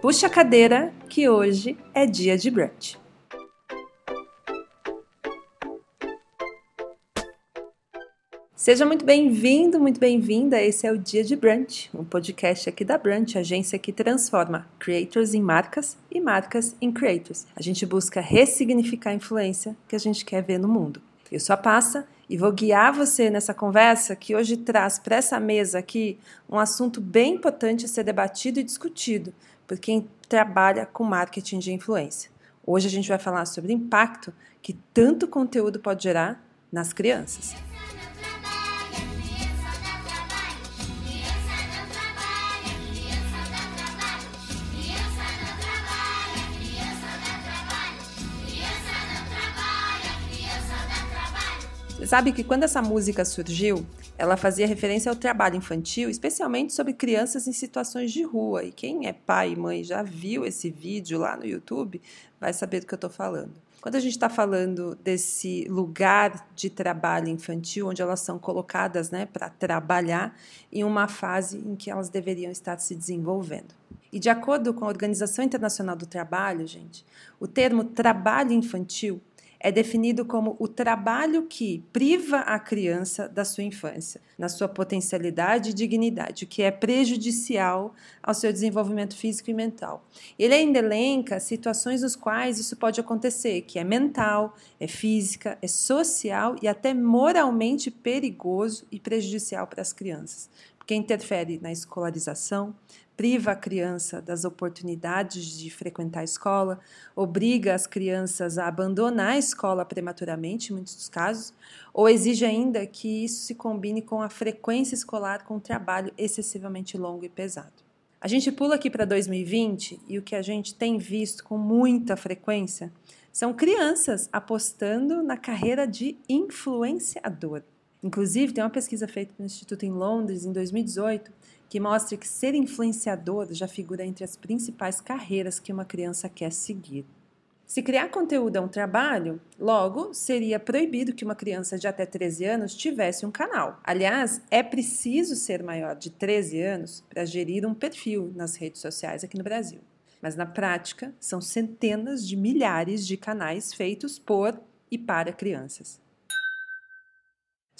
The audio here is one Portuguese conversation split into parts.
Puxa a cadeira que hoje é dia de brunch. Seja muito bem-vindo, muito bem-vinda. Esse é o Dia de Brunch, um podcast aqui da Brunch, agência que transforma creators em marcas e marcas em creators. A gente busca ressignificar a influência que a gente quer ver no mundo. Eu sou a Passa e vou guiar você nessa conversa que hoje traz para essa mesa aqui um assunto bem importante a ser debatido e discutido por quem trabalha com marketing de influência. Hoje a gente vai falar sobre o impacto que tanto conteúdo pode gerar nas crianças. Sabe que quando essa música surgiu, ela fazia referência ao trabalho infantil, especialmente sobre crianças em situações de rua. E quem é pai e mãe já viu esse vídeo lá no YouTube vai saber do que eu estou falando. Quando a gente está falando desse lugar de trabalho infantil, onde elas são colocadas né, para trabalhar em uma fase em que elas deveriam estar se desenvolvendo. E de acordo com a Organização Internacional do Trabalho, gente, o termo trabalho infantil é definido como o trabalho que priva a criança da sua infância, na sua potencialidade e dignidade, o que é prejudicial ao seu desenvolvimento físico e mental. Ele ainda elenca situações nos quais isso pode acontecer, que é mental, é física, é social e até moralmente perigoso e prejudicial para as crianças, porque interfere na escolarização, priva a criança das oportunidades de frequentar a escola, obriga as crianças a abandonar a escola prematuramente, em muitos dos casos, ou exige ainda que isso se combine com a frequência escolar com um trabalho excessivamente longo e pesado. A gente pula aqui para 2020 e o que a gente tem visto com muita frequência são crianças apostando na carreira de influenciador. Inclusive, tem uma pesquisa feita pelo Instituto em Londres em 2018 que mostra que ser influenciador já figura entre as principais carreiras que uma criança quer seguir. Se criar conteúdo é um trabalho, logo seria proibido que uma criança de até 13 anos tivesse um canal. Aliás, é preciso ser maior de 13 anos para gerir um perfil nas redes sociais aqui no Brasil. Mas na prática, são centenas de milhares de canais feitos por e para crianças.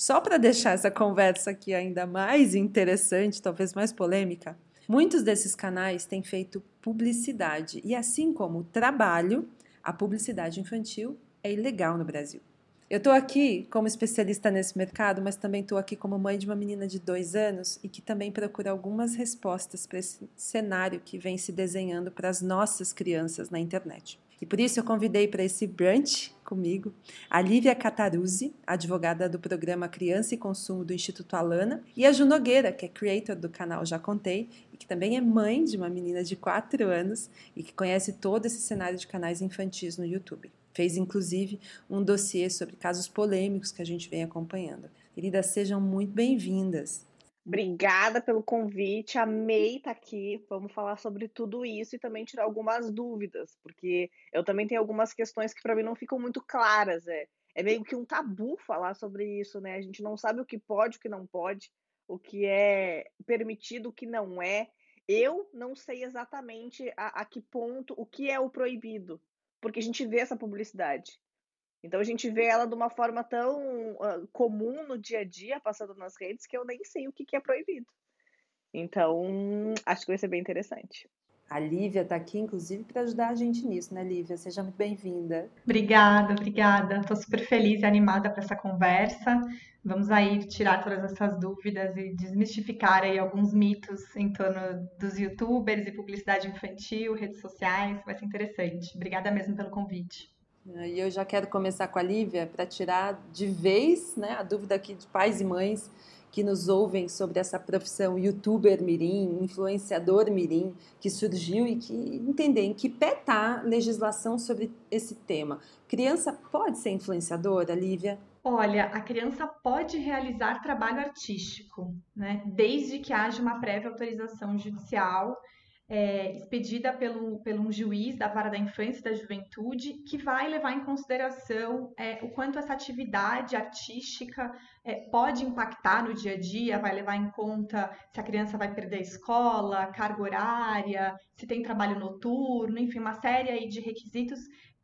Só para deixar essa conversa aqui ainda mais interessante, talvez mais polêmica, muitos desses canais têm feito publicidade e, assim como o trabalho, a publicidade infantil é ilegal no Brasil. Eu estou aqui como especialista nesse mercado, mas também estou aqui como mãe de uma menina de dois anos e que também procura algumas respostas para esse cenário que vem se desenhando para as nossas crianças na internet. E por isso eu convidei para esse brunch comigo a Lívia Cataruzzi, advogada do programa Criança e Consumo do Instituto Alana, e a Ju Nogueira, que é creator do canal Já Contei e que também é mãe de uma menina de 4 anos e que conhece todo esse cenário de canais infantis no YouTube. Fez inclusive um dossiê sobre casos polêmicos que a gente vem acompanhando. Queridas, sejam muito bem-vindas. Obrigada pelo convite, amei estar aqui. Vamos falar sobre tudo isso e também tirar algumas dúvidas, porque eu também tenho algumas questões que para mim não ficam muito claras. É, é meio que um tabu falar sobre isso, né? A gente não sabe o que pode, o que não pode, o que é permitido, o que não é. Eu não sei exatamente a, a que ponto, o que é o proibido, porque a gente vê essa publicidade. Então a gente vê ela de uma forma tão uh, comum no dia a dia, passando nas redes, que eu nem sei o que, que é proibido. Então, acho que vai ser bem interessante. A Lívia está aqui, inclusive, para ajudar a gente nisso, né, Lívia? Seja muito bem-vinda. Obrigada, obrigada. Estou super feliz e animada para essa conversa. Vamos aí tirar todas essas dúvidas e desmistificar aí alguns mitos em torno dos youtubers e publicidade infantil, redes sociais. Vai ser interessante. Obrigada mesmo pelo convite. E eu já quero começar com a Lívia para tirar de vez né, a dúvida aqui de pais e mães que nos ouvem sobre essa profissão youtuber mirim, influenciador mirim, que surgiu e que entender em que pé está a legislação sobre esse tema. Criança pode ser influenciadora, Lívia? Olha, a criança pode realizar trabalho artístico, né, desde que haja uma prévia autorização judicial é, expedida pelo, pelo um juiz da vara da infância e da juventude, que vai levar em consideração é, o quanto essa atividade artística é, pode impactar no dia a dia, vai levar em conta se a criança vai perder a escola, carga horária, se tem trabalho noturno, enfim, uma série aí de requisitos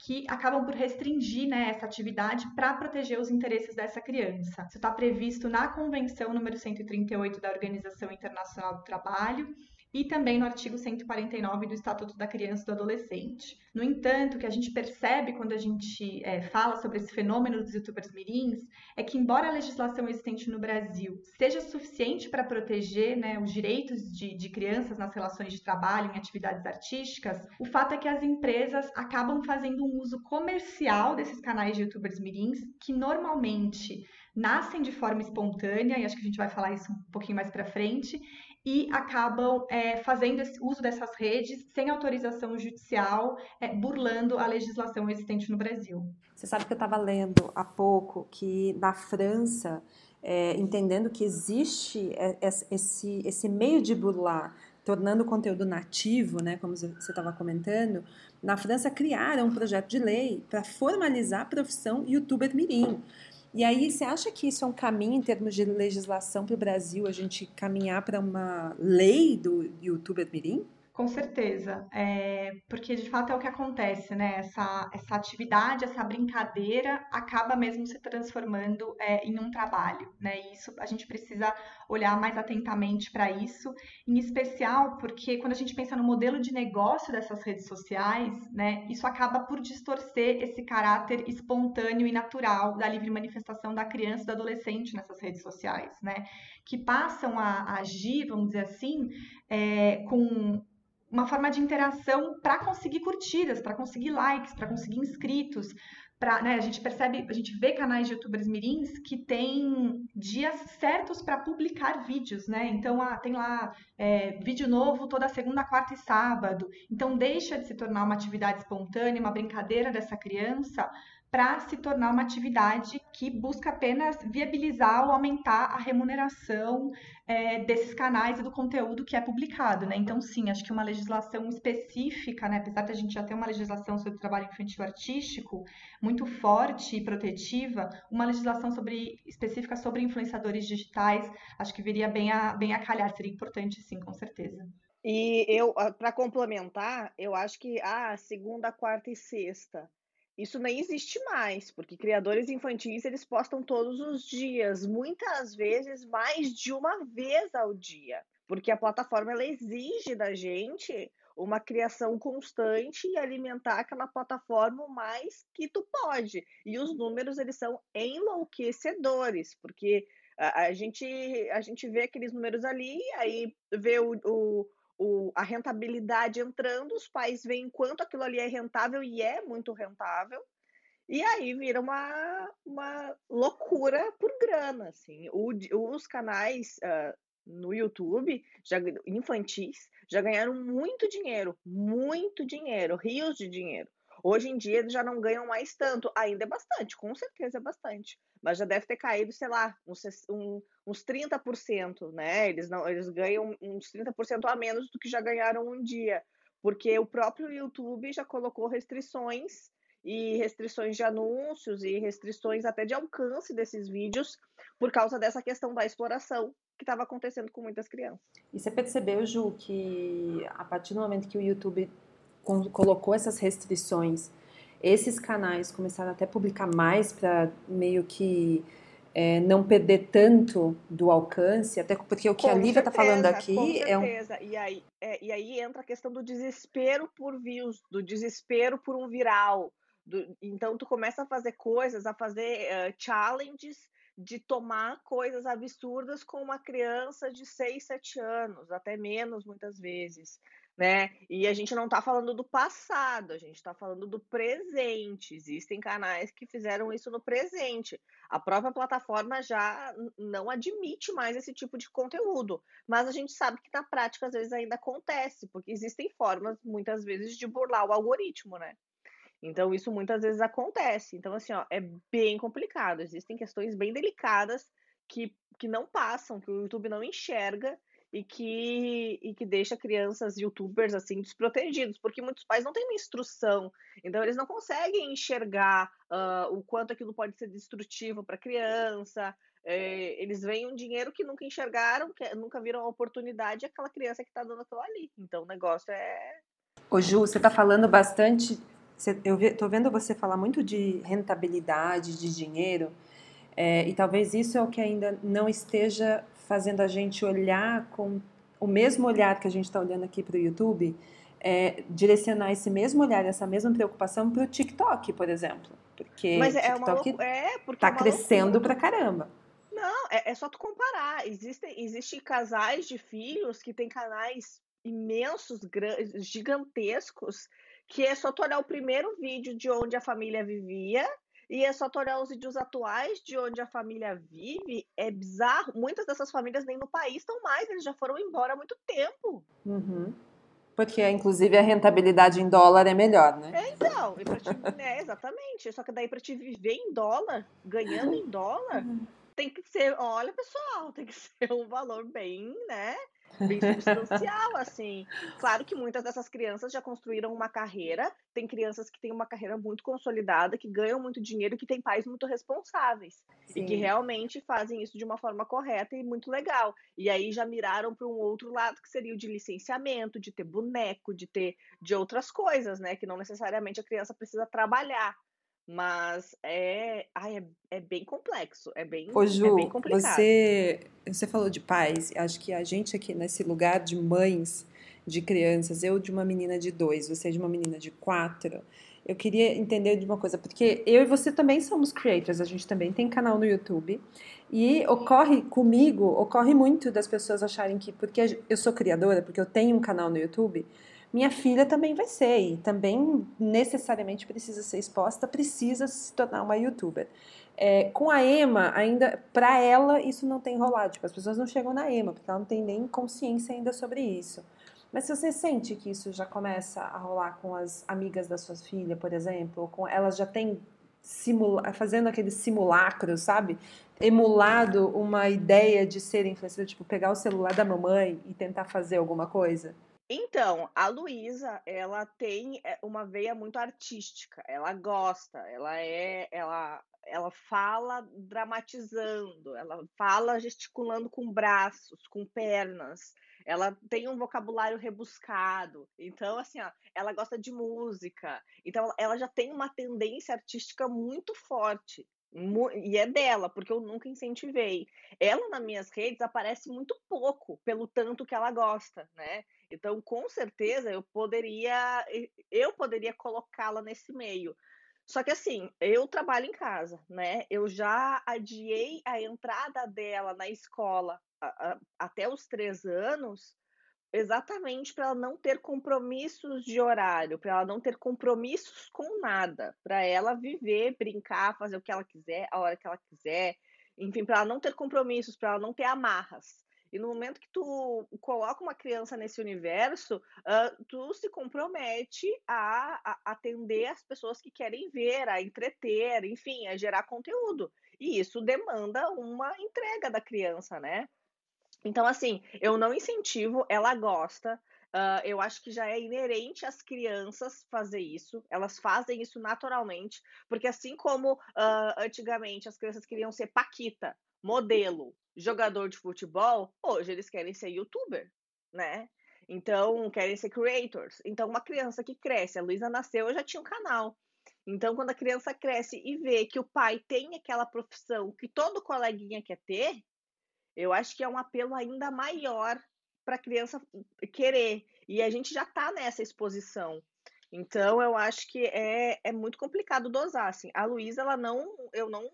que acabam por restringir né, essa atividade para proteger os interesses dessa criança. Isso está previsto na Convenção número 138 da Organização Internacional do Trabalho e também no artigo 149 do Estatuto da Criança e do Adolescente. No entanto, o que a gente percebe quando a gente é, fala sobre esse fenômeno dos youtubers mirins é que, embora a legislação existente no Brasil seja suficiente para proteger né, os direitos de, de crianças nas relações de trabalho, em atividades artísticas, o fato é que as empresas acabam fazendo um uso comercial desses canais de youtubers mirins, que normalmente nascem de forma espontânea, e acho que a gente vai falar isso um pouquinho mais para frente, e acabam é, fazendo esse uso dessas redes sem autorização judicial, é, burlando a legislação existente no Brasil. Você sabe que eu estava lendo há pouco que na França, é, entendendo que existe é, esse, esse meio de burlar, tornando o conteúdo nativo, né, como você estava comentando, na França criaram um projeto de lei para formalizar a profissão youtuber mirim. E aí, você acha que isso é um caminho em termos de legislação para o Brasil, a gente caminhar para uma lei do youtuber mirim? Com certeza, é, porque de fato é o que acontece, né? Essa, essa atividade, essa brincadeira acaba mesmo se transformando é, em um trabalho, né? E isso a gente precisa olhar mais atentamente para isso, em especial porque quando a gente pensa no modelo de negócio dessas redes sociais, né? Isso acaba por distorcer esse caráter espontâneo e natural da livre manifestação da criança e do adolescente nessas redes sociais, né? Que passam a, a agir, vamos dizer assim, é, com uma forma de interação para conseguir curtidas, para conseguir likes, para conseguir inscritos. Pra, né, a gente percebe, a gente vê canais de youtubers mirins que tem dias certos para publicar vídeos, né? Então, ah, tem lá é, vídeo novo toda segunda, quarta e sábado. Então, deixa de se tornar uma atividade espontânea, uma brincadeira dessa criança, para se tornar uma atividade que busca apenas viabilizar ou aumentar a remuneração é, desses canais e do conteúdo que é publicado, né? Então, sim, acho que uma legislação específica, né? Apesar de a gente já ter uma legislação sobre trabalho infantil artístico muito forte e protetiva, uma legislação sobre, específica sobre influenciadores digitais, acho que viria bem a, bem a calhar, seria importante, sim, com certeza. E eu, para complementar, eu acho que a ah, segunda, quarta e sexta isso nem existe mais, porque criadores infantis eles postam todos os dias, muitas vezes mais de uma vez ao dia, porque a plataforma ela exige da gente uma criação constante e alimentar aquela plataforma o mais que tu pode. E os números eles são enlouquecedores, porque a, a gente a gente vê aqueles números ali, aí vê o, o o, a rentabilidade entrando, os pais veem quanto aquilo ali é rentável e é muito rentável, e aí vira uma, uma loucura por grana, assim. O, os canais uh, no YouTube, já, infantis, já ganharam muito dinheiro, muito dinheiro, rios de dinheiro. Hoje em dia eles já não ganham mais tanto, ainda é bastante, com certeza é bastante, mas já deve ter caído, sei lá, uns, uns 30%, né? Eles, não, eles ganham uns 30% a menos do que já ganharam um dia, porque o próprio YouTube já colocou restrições e restrições de anúncios e restrições até de alcance desses vídeos por causa dessa questão da exploração que estava acontecendo com muitas crianças. E você percebeu, Ju, que a partir do momento que o YouTube colocou essas restrições, esses canais começaram até a publicar mais para meio que é, não perder tanto do alcance, até porque o que com a Lívia está falando aqui é um. E aí, é, e aí entra a questão do desespero por views, do desespero por um viral. Do, então tu começa a fazer coisas, a fazer uh, challenges de tomar coisas absurdas com uma criança de 6, 7 anos, até menos muitas vezes né? E a gente não está falando do passado, a gente está falando do presente. Existem canais que fizeram isso no presente. A própria plataforma já não admite mais esse tipo de conteúdo, mas a gente sabe que na prática às vezes ainda acontece, porque existem formas muitas vezes de burlar o algoritmo, né? Então isso muitas vezes acontece. Então assim, ó, é bem complicado. Existem questões bem delicadas que, que não passam, que o YouTube não enxerga e que, e que deixa crianças youtubers assim desprotegidos, porque muitos pais não têm uma instrução, então eles não conseguem enxergar uh, o quanto aquilo pode ser destrutivo para a criança. É, eles veem um dinheiro que nunca enxergaram, que nunca viram a oportunidade, e aquela criança que está dando aquilo ali. Então o negócio é. Ô Ju, você está falando bastante. Eu estou vendo você falar muito de rentabilidade, de dinheiro, é, e talvez isso é o que ainda não esteja fazendo a gente olhar com o mesmo olhar que a gente está olhando aqui para o YouTube, é, direcionar esse mesmo olhar, essa mesma preocupação para o TikTok, por exemplo. Porque Mas o é TikTok uma é, está é crescendo para caramba. Não, é, é, só tu comparar. Existem existe casais de filhos que têm canais imensos, gigantescos, que é só tu olhar o primeiro vídeo de onde a família vivia e é só tu olhar os vídeos atuais de onde a família vive, é bizarro. Muitas dessas famílias nem no país estão mais, eles já foram embora há muito tempo. Uhum. Porque, inclusive, a rentabilidade em dólar é melhor, né? É, então. E pra te, é, exatamente. Só que daí para te viver em dólar, ganhando em dólar, uhum. tem que ser, olha, pessoal, tem que ser um valor bem, né? Bem substancial, assim. Claro que muitas dessas crianças já construíram uma carreira, tem crianças que têm uma carreira muito consolidada, que ganham muito dinheiro, que têm pais muito responsáveis Sim. e que realmente fazem isso de uma forma correta e muito legal. E aí já miraram para um outro lado que seria o de licenciamento, de ter boneco, de ter de outras coisas, né, que não necessariamente a criança precisa trabalhar. Mas é, ai, é, é bem complexo, é bem, Ô, Ju, é bem complicado. Você, você falou de pais, acho que a gente aqui nesse lugar de mães de crianças, eu de uma menina de dois, você de uma menina de quatro, eu queria entender de uma coisa, porque eu e você também somos creators, a gente também tem canal no YouTube, e ocorre comigo, ocorre muito das pessoas acharem que porque eu sou criadora, porque eu tenho um canal no YouTube, minha filha também vai ser e também necessariamente precisa ser exposta, precisa se tornar uma youtuber. É, com a Ema, ainda, para ela, isso não tem rolado. Tipo, as pessoas não chegam na Ema, porque ela não tem nem consciência ainda sobre isso. Mas se você sente que isso já começa a rolar com as amigas da sua filha, por exemplo, com elas já têm simula fazendo aqueles simulacros, sabe? Emulado uma ideia de ser influenciador, tipo, pegar o celular da mamãe e tentar fazer alguma coisa? Então, a Luísa, ela tem eh, uma veia muito artística. Ela gosta, ela é, ela, ela fala dramatizando, ela fala gesticulando com braços, com pernas. Ela tem um vocabulário rebuscado. Então, assim, ó, ela gosta de música. Então, ela já tem uma tendência artística muito forte. E é dela, porque eu nunca incentivei. Ela nas minhas redes aparece muito pouco, pelo tanto que ela gosta, né? Então, com certeza, eu poderia eu poderia colocá-la nesse meio. Só que assim, eu trabalho em casa, né? Eu já adiei a entrada dela na escola a, a, até os três anos, exatamente para ela não ter compromissos de horário, para ela não ter compromissos com nada, para ela viver, brincar, fazer o que ela quiser, a hora que ela quiser, enfim, para ela não ter compromissos, para ela não ter amarras. E no momento que tu coloca uma criança nesse universo, uh, tu se compromete a, a, atender as pessoas que querem ver, a entreter, enfim, a gerar conteúdo. E isso demanda uma entrega da criança, né? Então, assim, eu não incentivo, ela gosta. Uh, eu acho que já é inerente às crianças fazer isso, elas fazem isso naturalmente, porque assim como uh, antigamente as crianças queriam ser Paquita, modelo, jogador de futebol, hoje eles querem ser youtuber, né? Então, querem ser creators. Então, uma criança que cresce, a Luísa nasceu, eu já tinha um canal. Então, quando a criança cresce e vê que o pai tem aquela profissão que todo coleguinha quer ter, eu acho que é um apelo ainda maior para a criança querer. E a gente já está nessa exposição. Então, eu acho que é, é muito complicado dosar. Assim. A Luísa, ela não, eu não,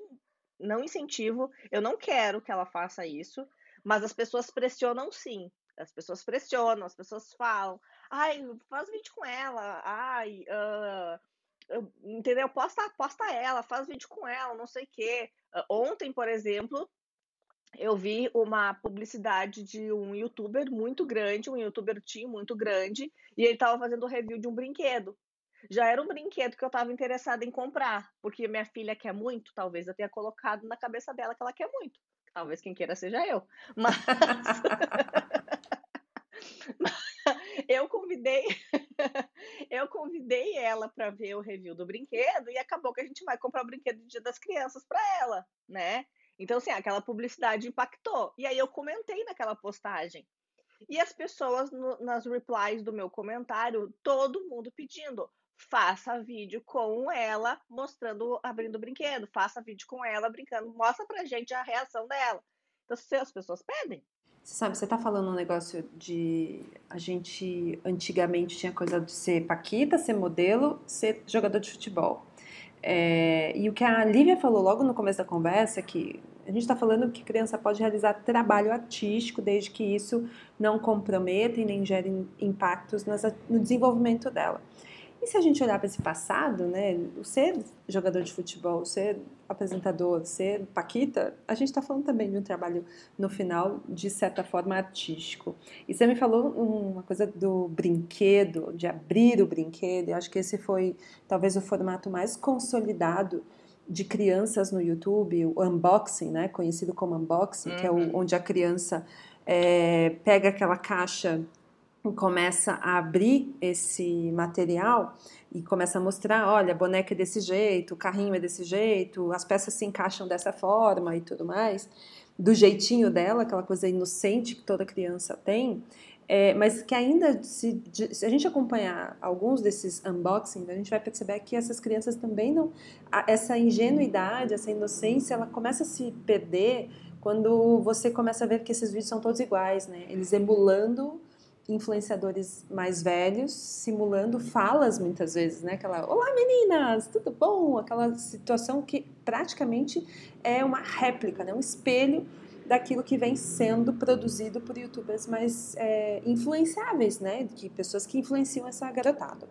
não incentivo, eu não quero que ela faça isso, mas as pessoas pressionam sim. As pessoas pressionam, as pessoas falam, ai, faz vídeo com ela, ai, uh, entendeu? Posta, posta ela, faz vídeo com ela, não sei o quê. Uh, ontem, por exemplo, eu vi uma publicidade de um youtuber muito grande, um youtuber team muito grande, e ele estava fazendo review de um brinquedo. Já era um brinquedo que eu estava interessada em comprar, porque minha filha quer muito, talvez eu tenha colocado na cabeça dela que ela quer muito. Talvez quem queira seja eu. Mas convidei, eu convidei ela para ver o review do brinquedo e acabou que a gente vai comprar o brinquedo do Dia das Crianças para ela, né? Então, assim, aquela publicidade impactou. E aí eu comentei naquela postagem. E as pessoas no, nas replies do meu comentário, todo mundo pedindo: faça vídeo com ela mostrando, abrindo o brinquedo, faça vídeo com ela brincando, mostra pra gente a reação dela. Então, se as pessoas pedem. Você sabe, você tá falando um negócio de. A gente antigamente tinha coisa de ser Paquita, ser modelo, ser jogador de futebol. É, e o que a Lívia falou logo no começo da conversa, é que a gente está falando que criança pode realizar trabalho artístico desde que isso não comprometa e nem gere impactos no desenvolvimento dela. E se a gente olhar para esse passado, né, o ser jogador de futebol, ser apresentador, ser paquita, a gente está falando também de um trabalho, no final, de certa forma, artístico. E você me falou uma coisa do brinquedo, de abrir o brinquedo, eu acho que esse foi talvez o formato mais consolidado de crianças no YouTube, o unboxing, né, conhecido como unboxing, uhum. que é o, uhum. onde a criança é, pega aquela caixa começa a abrir esse material e começa a mostrar, olha, a boneca é desse jeito, o carrinho é desse jeito, as peças se encaixam dessa forma e tudo mais, do jeitinho dela, aquela coisa inocente que toda criança tem, é, mas que ainda, se, se, a gente acompanhar alguns desses unboxings, a gente vai perceber que essas crianças também não, essa ingenuidade, essa inocência, ela começa a se perder quando você começa a ver que esses vídeos são todos iguais, né? Eles emulando influenciadores mais velhos simulando falas muitas vezes, né? Aquela "Olá meninas, tudo bom?", aquela situação que praticamente é uma réplica, né? Um espelho daquilo que vem sendo produzido por YouTubers mais é, influenciáveis, né? Que pessoas que influenciam essa garotada.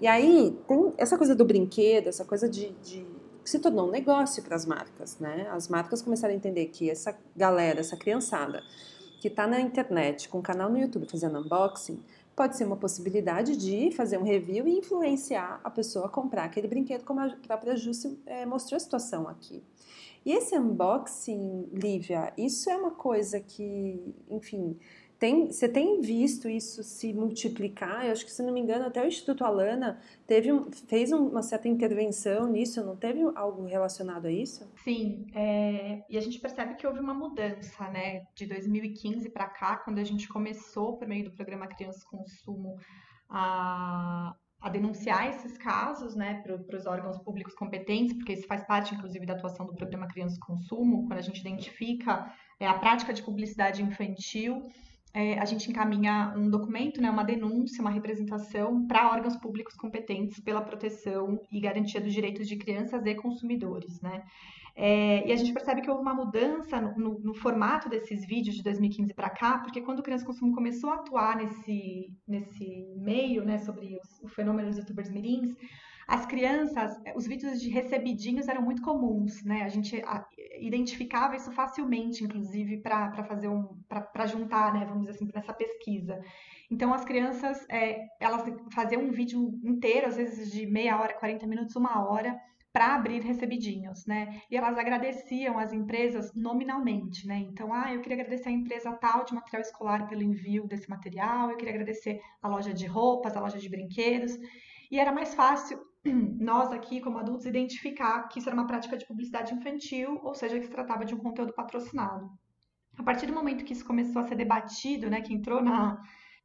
E aí tem essa coisa do brinquedo, essa coisa de, de se tornou um negócio para as marcas, né? As marcas começaram a entender que essa galera, essa criançada que está na internet com um canal no YouTube fazendo unboxing, pode ser uma possibilidade de fazer um review e influenciar a pessoa a comprar aquele brinquedo, como a própria Júcia é, mostrou a situação aqui. E esse unboxing, Lívia, isso é uma coisa que, enfim, tem, você tem visto isso se multiplicar? Eu acho que, se não me engano, até o Instituto Alana teve, fez uma certa intervenção nisso, não teve algo relacionado a isso? Sim, é, e a gente percebe que houve uma mudança, né? De 2015 para cá, quando a gente começou, por meio do programa Crianças Consumo, a, a denunciar esses casos né, para os órgãos públicos competentes, porque isso faz parte, inclusive, da atuação do programa Crianças Consumo, quando a gente identifica é, a prática de publicidade infantil é, a gente encaminha um documento, né, uma denúncia, uma representação para órgãos públicos competentes pela proteção e garantia dos direitos de crianças e consumidores, né? É, e a gente percebe que houve uma mudança no, no, no formato desses vídeos de 2015 para cá, porque quando o Criança Consumo começou a atuar nesse, nesse meio, né, sobre os, o fenômeno dos youtubers mirins, as crianças, os vídeos de recebidinhos eram muito comuns, né? A gente identificava isso facilmente, inclusive, para fazer um, para juntar, né? Vamos dizer assim, nessa pesquisa. Então, as crianças, é, elas faziam um vídeo inteiro, às vezes de meia hora, 40 minutos, uma hora, para abrir recebidinhos, né? E elas agradeciam as empresas nominalmente, né? Então, ah, eu queria agradecer a empresa tal de material escolar pelo envio desse material, eu queria agradecer a loja de roupas, a loja de brinquedos. E era mais fácil nós aqui, como adultos, identificar que isso era uma prática de publicidade infantil, ou seja, que se tratava de um conteúdo patrocinado. A partir do momento que isso começou a ser debatido, né, que entrou na,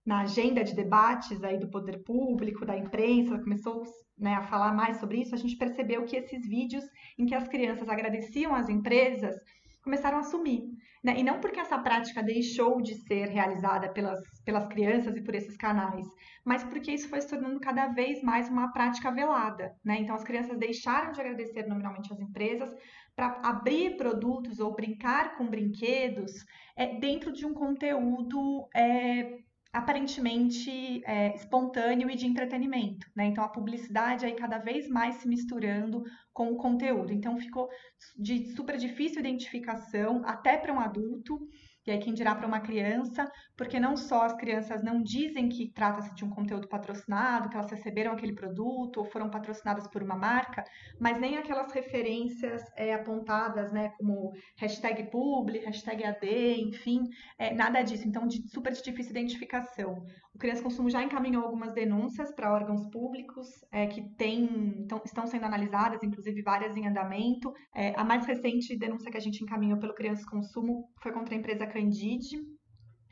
na agenda de debates aí do poder público, da imprensa, começou né, a falar mais sobre isso, a gente percebeu que esses vídeos em que as crianças agradeciam as empresas começaram a sumir. Né? E não porque essa prática deixou de ser realizada pelas, pelas crianças e por esses canais, mas porque isso foi se tornando cada vez mais uma prática velada. Né? Então, as crianças deixaram de agradecer nominalmente as empresas para abrir produtos ou brincar com brinquedos é, dentro de um conteúdo é, aparentemente é, espontâneo e de entretenimento, né? Então a publicidade aí cada vez mais se misturando com o conteúdo. Então ficou de super difícil identificação até para um adulto E aí, quem dirá para uma criança, porque não só as crianças não dizem que trata-se de um conteúdo patrocinado, que elas receberam aquele produto ou foram patrocinadas por uma marca, mas nem aquelas referências é, apontadas, né, como hashtag publi, hashtag AD, enfim, é, nada disso. Então, de, super difícil identificação. O Criança Consumo já encaminhou algumas denúncias para órgãos públicos é, que tem, tão, estão sendo analisadas, inclusive várias em andamento. É, a mais recente denúncia que a gente encaminhou pelo Criança Consumo foi contra a empresa Candide,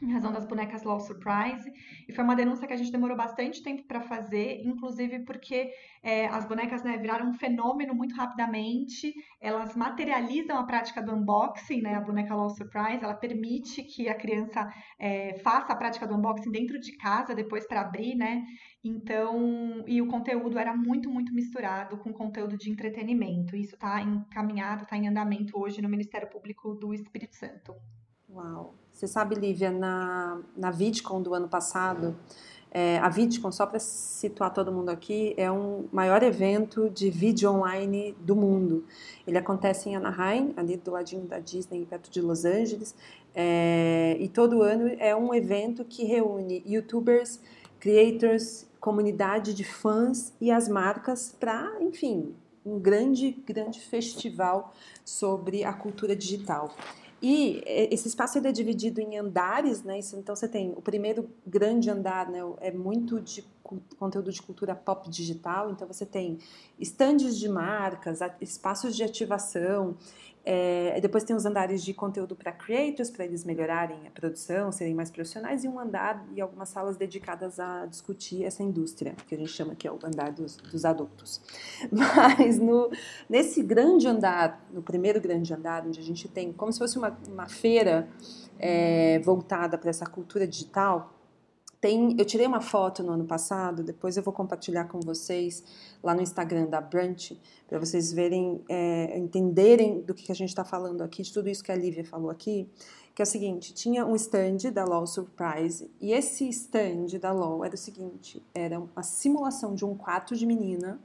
em razão das bonecas Law Surprise, e foi uma denúncia que a gente demorou bastante tempo para fazer, inclusive porque é, as bonecas né, viraram um fenômeno muito rapidamente, elas materializam a prática do unboxing, né, a boneca Law Surprise, ela permite que a criança é, faça a prática do unboxing dentro de casa, depois para abrir, né, então, e o conteúdo era muito, muito misturado com conteúdo de entretenimento, isso está encaminhado, está em andamento hoje no Ministério Público do Espírito Santo. Uau! Você sabe, Lívia, na, na VidCon do ano passado, é, a VidCon, só para situar todo mundo aqui, é um maior evento de vídeo online do mundo. Ele acontece em Anaheim, ali do ladinho da Disney, perto de Los Angeles, é, e todo ano é um evento que reúne youtubers, creators, comunidade de fãs e as marcas para, enfim, um grande, grande festival sobre a cultura digital. E é, esse espaço é dividido em andares, né? Então você tem o primeiro grande andar, né? É muito de conteúdo de cultura pop digital. Então você tem estandes de marcas, espaços de ativação, é, depois tem os andares de conteúdo para creators, para eles melhorarem a produção, serem mais profissionais, e um andar e algumas salas dedicadas a discutir essa indústria, que a gente chama que é o andar dos, dos adultos. Mas no, nesse grande andar, no primeiro grande andar, onde a gente tem como se fosse uma, uma feira é, voltada para essa cultura digital, tem, eu tirei uma foto no ano passado, depois eu vou compartilhar com vocês lá no Instagram da Brunch, para vocês verem, é, entenderem do que a gente está falando aqui, de tudo isso que a Lívia falou aqui, que é o seguinte, tinha um stand da Law Surprise, e esse stand da Law era o seguinte, era uma simulação de um quarto de menina,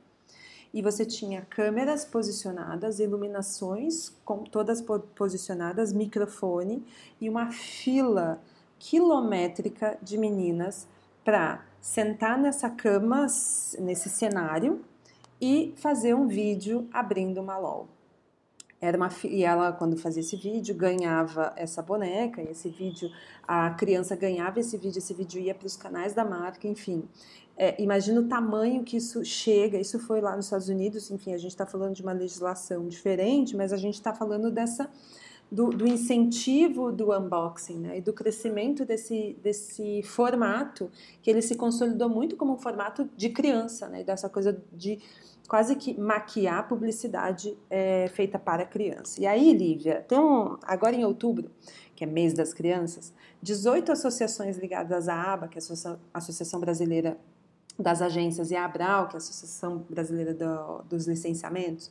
e você tinha câmeras posicionadas, iluminações com todas posicionadas, microfone e uma fila quilométrica de meninas para sentar nessa cama, nesse cenário e fazer um vídeo abrindo uma LOL. Era uma, e ela, quando fazia esse vídeo, ganhava essa boneca, e esse vídeo, a criança ganhava esse vídeo, esse vídeo ia para os canais da marca, enfim. É, imagina o tamanho que isso chega, isso foi lá nos Estados Unidos, enfim, a gente está falando de uma legislação diferente, mas a gente está falando dessa do, do, incentivo do unboxing né, e do crescimento desse, desse formato, que ele se consolidou muito como um formato de criança, né, dessa coisa de quase que maquiar publicidade é, feita para criança. E aí, Lívia, tem um, agora em outubro, que é mês das crianças, 18 associações ligadas à ABA, que é a Associação Brasileira das Agências, e a ABRAL, que é a Associação Brasileira do, dos Licenciamentos,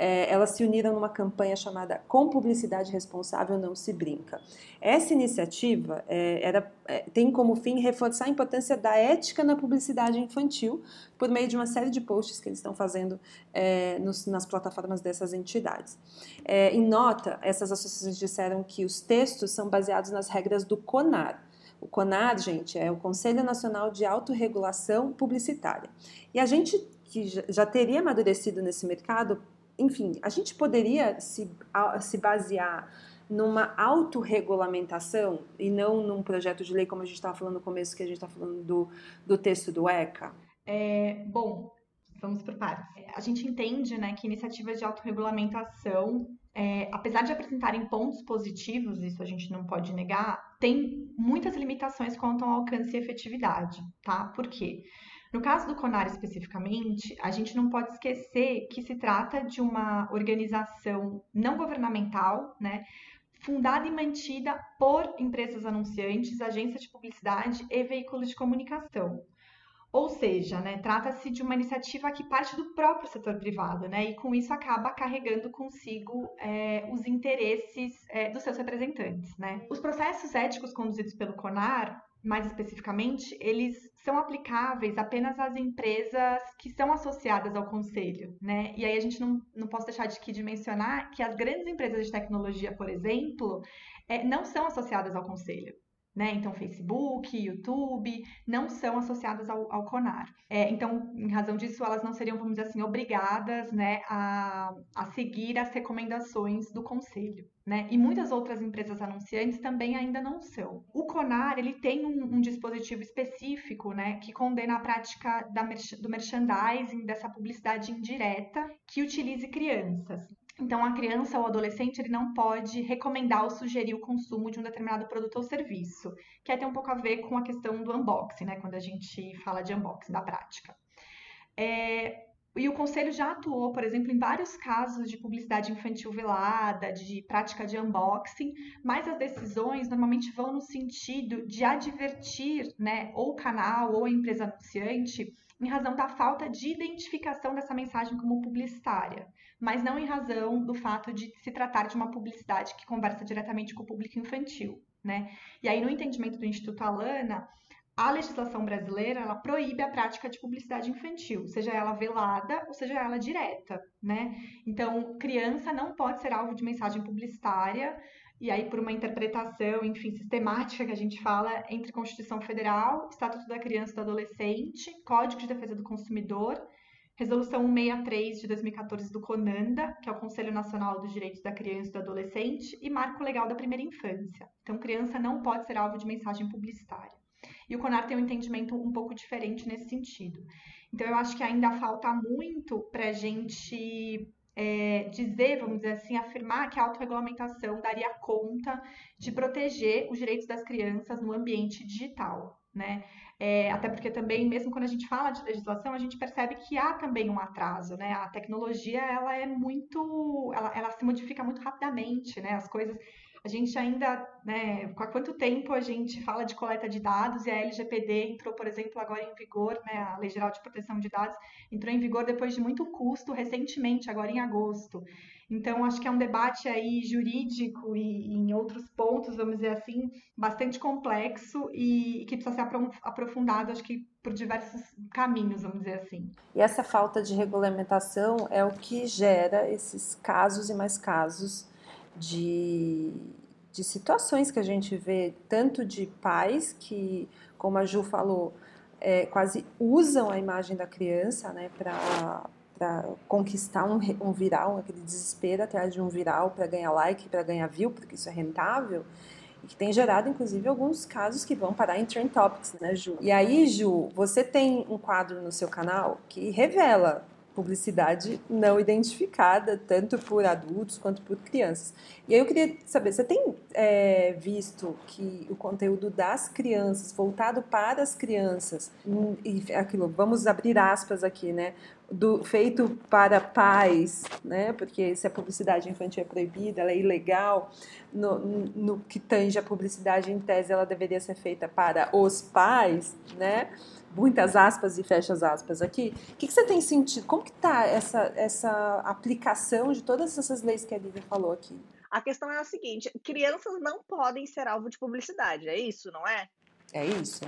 é, elas se uniram numa campanha chamada Com Publicidade Responsável Não Se Brinca. Essa iniciativa é, era, é, tem como fim reforçar a importância da ética na publicidade infantil por meio de uma série de posts que eles estão fazendo é, nos, nas plataformas dessas entidades. É, em nota, essas associações disseram que os textos são baseados nas regras do CONAR, o CONAR, gente, é o Conselho Nacional de Autorregulação Publicitária. E a gente que já teria amadurecido nesse mercado enfim, a gente poderia se, se basear numa autorregulamentação e não num projeto de lei, como a gente estava falando no começo, que a gente está falando do, do texto do ECA? É, bom, vamos por partes. A gente entende né, que iniciativas de autorregulamentação, é, apesar de apresentarem pontos positivos, isso a gente não pode negar, tem muitas limitações quanto ao alcance e efetividade, tá? Por quê? No caso do CONAR especificamente, a gente não pode esquecer que se trata de uma organização não governamental, né? Fundada e mantida por empresas anunciantes, agências de publicidade e veículos de comunicação. Ou seja, né, trata-se de uma iniciativa que parte do próprio setor privado, né, e com isso acaba carregando consigo é, os interesses é, dos seus representantes. Né. Os processos éticos conduzidos pelo CONAR mais especificamente, eles são aplicáveis apenas às empresas que são associadas ao conselho, né? E aí a gente não, não posso deixar de, aqui de mencionar que as grandes empresas de tecnologia, por exemplo, é, não são associadas ao conselho. Né? Então, Facebook, YouTube não são associadas ao, ao CONAR. É, então, em razão disso, elas não seriam, vamos dizer assim, obrigadas né, a, a seguir as recomendações do conselho. Né? E muitas outras empresas anunciantes também ainda não são. O CONAR ele tem um, um dispositivo específico né, que condena a prática da, do merchandising, dessa publicidade indireta que utilize crianças. Então, a criança ou adolescente ele não pode recomendar ou sugerir o consumo de um determinado produto ou serviço, que aí tem um pouco a ver com a questão do unboxing, né? Quando a gente fala de unboxing da prática. É, e o conselho já atuou, por exemplo, em vários casos de publicidade infantil velada, de prática de unboxing, mas as decisões normalmente vão no sentido de advertir, né, ou o canal ou a empresa anunciante em razão da falta de identificação dessa mensagem como publicitária, mas não em razão do fato de se tratar de uma publicidade que conversa diretamente com o público infantil, né? E aí, no entendimento do Instituto Alana, a legislação brasileira ela proíbe a prática de publicidade infantil, seja ela velada ou seja ela direta, né? Então, criança não pode ser alvo de mensagem publicitária e aí por uma interpretação, enfim, sistemática que a gente fala entre Constituição Federal, Estatuto da Criança e do Adolescente, Código de Defesa do Consumidor, Resolução 163 de 2014 do CONANDA, que é o Conselho Nacional dos Direitos da Criança e do Adolescente, e Marco Legal da Primeira Infância. Então, criança não pode ser alvo de mensagem publicitária. E o CONAR tem um entendimento um pouco diferente nesse sentido. Então, eu acho que ainda falta muito para a gente é, dizer, vamos dizer assim, afirmar que a autorregulamentação daria conta de proteger os direitos das crianças no ambiente digital, né? É, até porque também, mesmo quando a gente fala de legislação, a gente percebe que há também um atraso, né? A tecnologia, ela é muito... Ela, ela se modifica muito rapidamente, né? As coisas a gente ainda, né, há quanto tempo a gente fala de coleta de dados e a LGPD entrou, por exemplo, agora em vigor, né, a Lei Geral de Proteção de Dados entrou em vigor depois de muito custo, recentemente, agora em agosto. Então, acho que é um debate aí jurídico e em outros pontos, vamos dizer assim, bastante complexo e que precisa ser aprofundado, acho que por diversos caminhos, vamos dizer assim. E essa falta de regulamentação é o que gera esses casos e mais casos de, de situações que a gente vê, tanto de pais que, como a Ju falou, é, quase usam a imagem da criança né, para conquistar um, um viral, aquele desespero atrás de um viral para ganhar like, para ganhar view, porque isso é rentável e que tem gerado, inclusive, alguns casos que vão parar em Trend Topics, né, Ju? E aí, Ju, você tem um quadro no seu canal que revela publicidade não identificada, tanto por adultos quanto por crianças. E aí eu queria saber, você tem é, visto que o conteúdo das crianças, voltado para as crianças, hum, e aquilo, vamos abrir aspas aqui, né? Do, feito para pais, né? Porque se a publicidade infantil é proibida, ela é ilegal, no, no que tange a publicidade em tese, ela deveria ser feita para os pais, né? Muitas aspas e fechas aspas aqui. O que, que você tem sentido? Como que está essa, essa aplicação de todas essas leis que a Lívia falou aqui? A questão é a seguinte: crianças não podem ser alvo de publicidade, é isso, não é? É isso.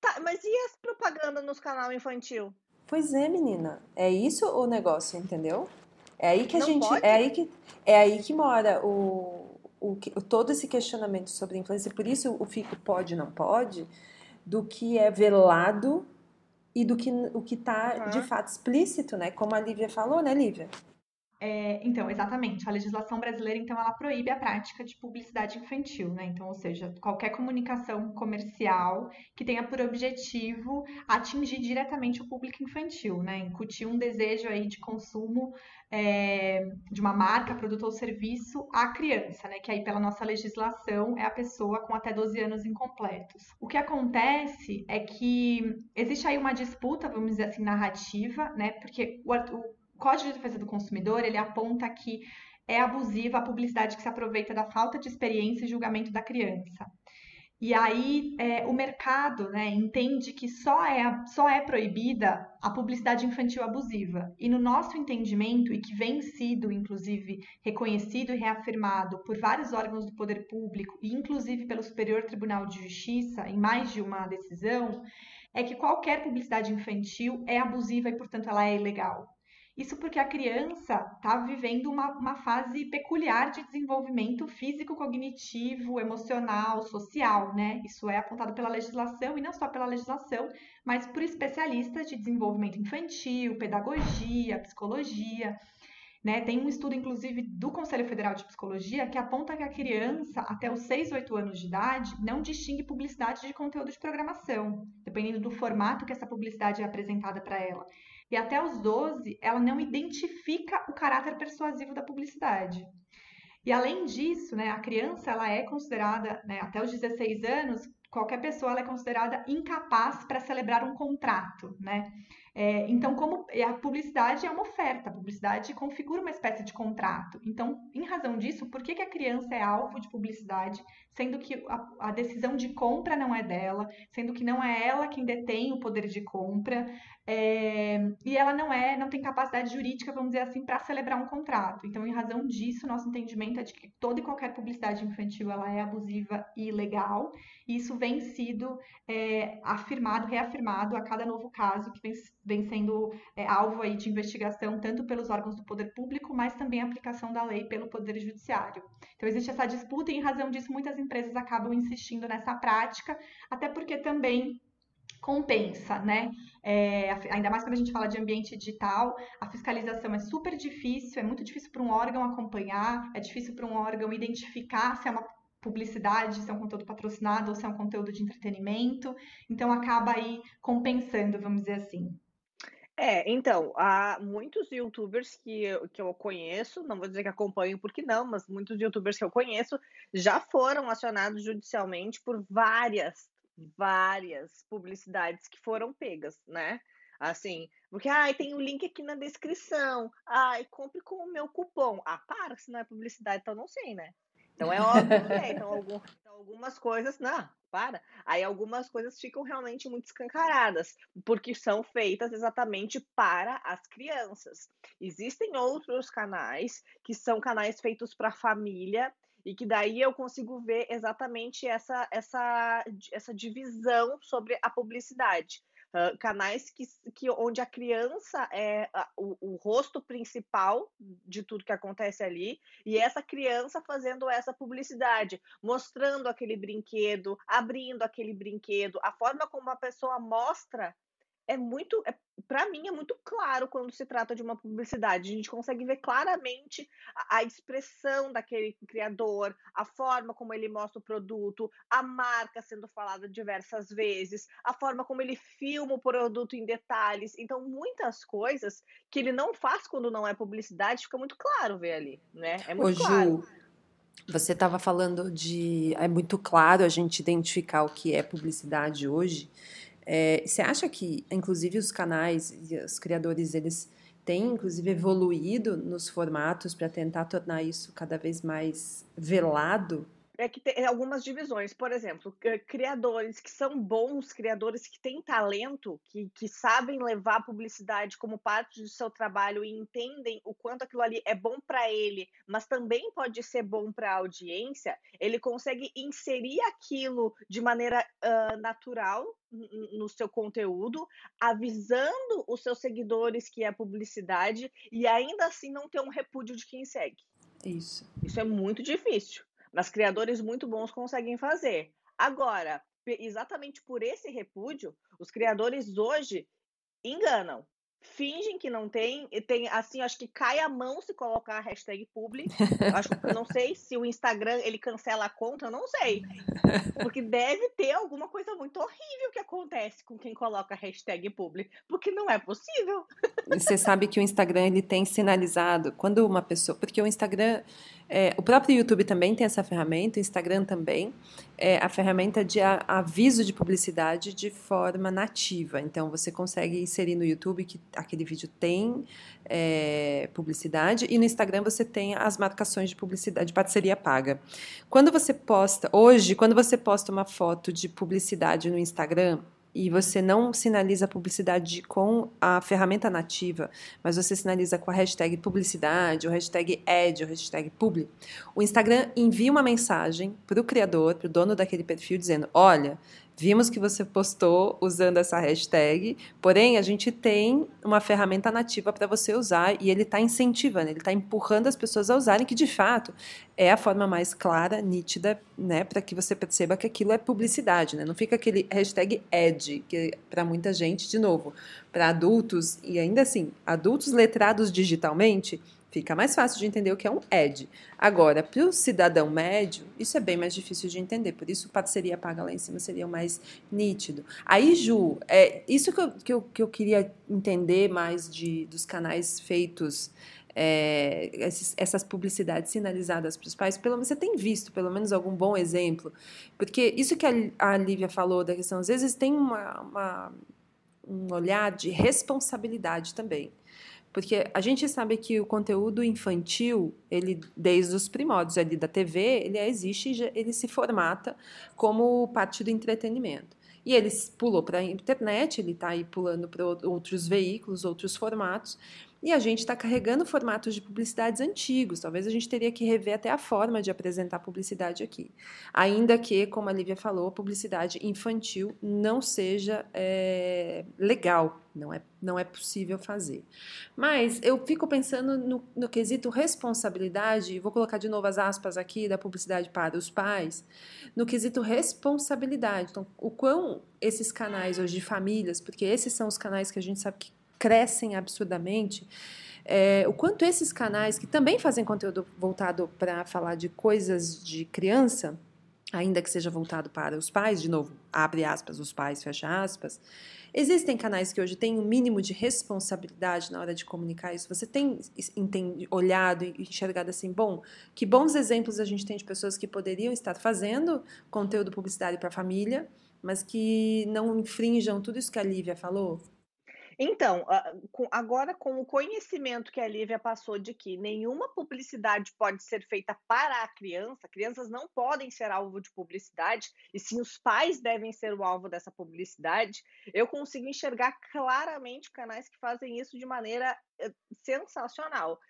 Tá, mas e as propagandas nos canal infantil? Pois é, menina. É isso o negócio, entendeu? É aí que a não gente. Pode? É aí que, é aí que mora o, o, todo esse questionamento sobre influência. Por isso o fico pode, não pode do que é velado e do que o que está uhum. de fato explícito, né? Como a Lívia falou, né, Lívia? É, então, exatamente. A legislação brasileira, então, ela proíbe a prática de publicidade infantil, né? Então, ou seja, qualquer comunicação comercial que tenha por objetivo atingir diretamente o público infantil, né? Incutir um desejo aí de consumo é, de uma marca, produto ou serviço à criança, né? Que aí, pela nossa legislação, é a pessoa com até 12 anos incompletos. O que acontece é que existe aí uma disputa, vamos dizer assim, narrativa, né? Porque o, o Código de Defesa do Consumidor, ele aponta que é abusiva a publicidade que se aproveita da falta de experiência e julgamento da criança. E aí é, o mercado né, entende que só é, só é proibida a publicidade infantil abusiva. E no nosso entendimento, e que vem sido, inclusive, reconhecido e reafirmado por vários órgãos do poder público, e inclusive pelo Superior Tribunal de Justiça, em mais de uma decisão, é que qualquer publicidade infantil é abusiva e, portanto, ela é ilegal. Isso porque a criança está vivendo uma, uma fase peculiar de desenvolvimento físico, cognitivo, emocional, social, né? Isso é apontado pela legislação e não só pela legislação, mas por especialistas de desenvolvimento infantil, pedagogia, psicologia. Né? Tem um estudo, inclusive, do Conselho Federal de Psicologia que aponta que a criança, até os 6, 8 anos de idade, não distingue publicidade de conteúdo de programação, dependendo do formato que essa publicidade é apresentada para ela. E até os 12, ela não identifica o caráter persuasivo da publicidade. E além disso, né, a criança ela é considerada, né, até os 16 anos, qualquer pessoa ela é considerada incapaz para celebrar um contrato, né? É, então, como a publicidade é uma oferta, a publicidade configura uma espécie de contrato. Então, em razão disso, por que, que a criança é alvo de publicidade, sendo que a, a, decisão de compra não é dela, sendo que não é ela quem detém o poder de compra, é, e ela não é, não tem capacidade jurídica, vamos dizer assim, para celebrar um contrato. Então, em razão disso, nosso entendimento é de que toda e qualquer publicidade infantil ela é abusiva e ilegal, e isso vem sido é, afirmado, reafirmado a cada novo caso que vem vem sendo é, alvo aí de investigação tanto pelos órgãos do poder público, mas também a aplicação da lei pelo poder judiciário. Então existe essa disputa e em razão disso muitas empresas acabam insistindo nessa prática, até porque também compensa, né? É, ainda mais quando a gente fala de ambiente digital, a fiscalização é super difícil, é muito difícil para um órgão acompanhar, é difícil para um órgão identificar se é uma publicidade, se é um conteúdo patrocinado ou se é um conteúdo de entretenimento. Então acaba aí compensando, vamos dizer assim. É, então, há muitos youtubers que eu, que eu conheço, não vou dizer que acompanho porque não, mas muitos youtubers que eu conheço já foram acionados judicialmente por várias, várias publicidades que foram pegas, né? Assim, porque, ai, tem o um link aqui na descrição, ai, compre com o meu cupom. Ah, para, se não é publicidade, então não sei, né? Então é óbvio que é. Então, algum, então, algumas coisas, não, para. Aí algumas coisas ficam realmente muito escancaradas, porque são feitas exatamente para as crianças. Existem outros canais que são canais feitos para família e que daí eu consigo ver exatamente essa, essa, essa divisão sobre a publicidade. Uh, canais que, que, onde a criança é o, o, rosto principal de tudo que acontece ali, e essa criança fazendo essa publicidade, mostrando aquele brinquedo, abrindo aquele brinquedo, a forma como a pessoa mostra é muito, é, para mim, é muito claro quando se trata de uma publicidade. A gente consegue ver claramente a, a, expressão daquele criador, a forma como ele mostra o produto, a marca sendo falada diversas vezes, a forma como ele filma o produto em detalhes. Então, muitas coisas que ele não faz quando não é publicidade, fica muito claro ver ali, né? É muito Ô, claro. Ju. Você estava falando de. É muito claro a gente identificar o que é publicidade hoje. É, você acha que, inclusive, os canais e os criadores, eles têm, inclusive, evoluído nos formatos para tentar tornar isso cada vez mais velado? É que tem algumas divisões. Por exemplo, criadores que são bons, criadores que têm talento, que, que sabem levar a publicidade como parte do seu trabalho e entendem o quanto aquilo ali é bom para ele, mas também pode ser bom para a audiência, ele consegue inserir aquilo de maneira uh, natural no seu conteúdo, avisando os seus seguidores que é publicidade e ainda assim não ter um repúdio de quem segue. Isso. Isso é muito difícil. Mas criadores muito bons conseguem fazer. Agora, exatamente por esse repúdio, os criadores hoje enganam fingem que não tem, e tem assim, acho que cai a mão se colocar a hashtag publi. Acho que não sei se o Instagram ele cancela a conta, eu não sei. Porque deve ter alguma coisa muito horrível que acontece com quem coloca a hashtag publi, porque não é possível. Você sabe que o Instagram ele tem sinalizado quando uma pessoa, porque o Instagram é, o próprio YouTube também tem essa ferramenta, o Instagram também. É a ferramenta de aviso de publicidade de forma nativa. Então, você consegue inserir no YouTube que aquele vídeo tem é, publicidade e no Instagram você tem as marcações de publicidade, de parceria paga. Quando você posta, hoje, quando você posta uma foto de publicidade no Instagram, e você não sinaliza a publicidade com a ferramenta nativa, mas você sinaliza com a hashtag publicidade, ou hashtag ad, ou hashtag publi, o Instagram envia uma mensagem para o criador, para o dono daquele perfil, dizendo: olha, Vimos que você postou usando essa hashtag, porém a gente tem uma ferramenta nativa para você usar e ele está incentivando, ele está empurrando as pessoas a usarem, que de fato é a forma mais clara, nítida, né, para que você perceba que aquilo é publicidade, né? Não fica aquele hashtag ad, que para muita gente, de novo, para adultos e ainda assim, adultos letrados digitalmente, Fica mais fácil de entender o que é um ad. Agora, para o cidadão médio, isso é bem mais difícil de entender. Por isso, parceria paga lá em cima seria o mais nítido. Aí, Ju, é, isso que eu, que, eu, que eu queria entender mais de, dos canais feitos, é, esses, essas publicidades sinalizadas para os pais, pelo menos você tem visto pelo menos algum bom exemplo? Porque isso que a, a Lívia falou da questão, às vezes tem uma, uma um olhar de responsabilidade também. Porque a gente sabe que o conteúdo infantil, ele desde os primórdios ali da TV, ele existe, ele se formata como parte do entretenimento. E ele pulou para a internet, ele está aí pulando para outros veículos, outros formatos. E a gente está carregando formatos de publicidades antigos. Talvez a gente teria que rever até a forma de apresentar publicidade aqui. Ainda que, como a Lívia falou, a publicidade infantil não seja é, legal, não é, não é possível fazer. Mas eu fico pensando no, no quesito responsabilidade, vou colocar de novo as aspas aqui da publicidade para os pais, no quesito responsabilidade. Então, o quão esses canais hoje de famílias, porque esses são os canais que a gente sabe que crescem absurdamente, é, o quanto esses canais, que também fazem conteúdo voltado para falar de coisas de criança, ainda que seja voltado para os pais, de novo, abre aspas, os pais, fecha aspas, existem canais que hoje têm um mínimo de responsabilidade na hora de comunicar isso. Você tem entendi, olhado e enxergado assim, bom, que bons exemplos a gente tem de pessoas que poderiam estar fazendo conteúdo publicitário para a família, mas que não infringam tudo isso que a Lívia falou? Então, agora com o conhecimento que a Lívia passou de que nenhuma publicidade pode ser feita para a criança, crianças não podem ser alvo de publicidade, e sim os pais devem ser o alvo dessa publicidade, eu consigo enxergar claramente canais que fazem isso de maneira eh, sensacional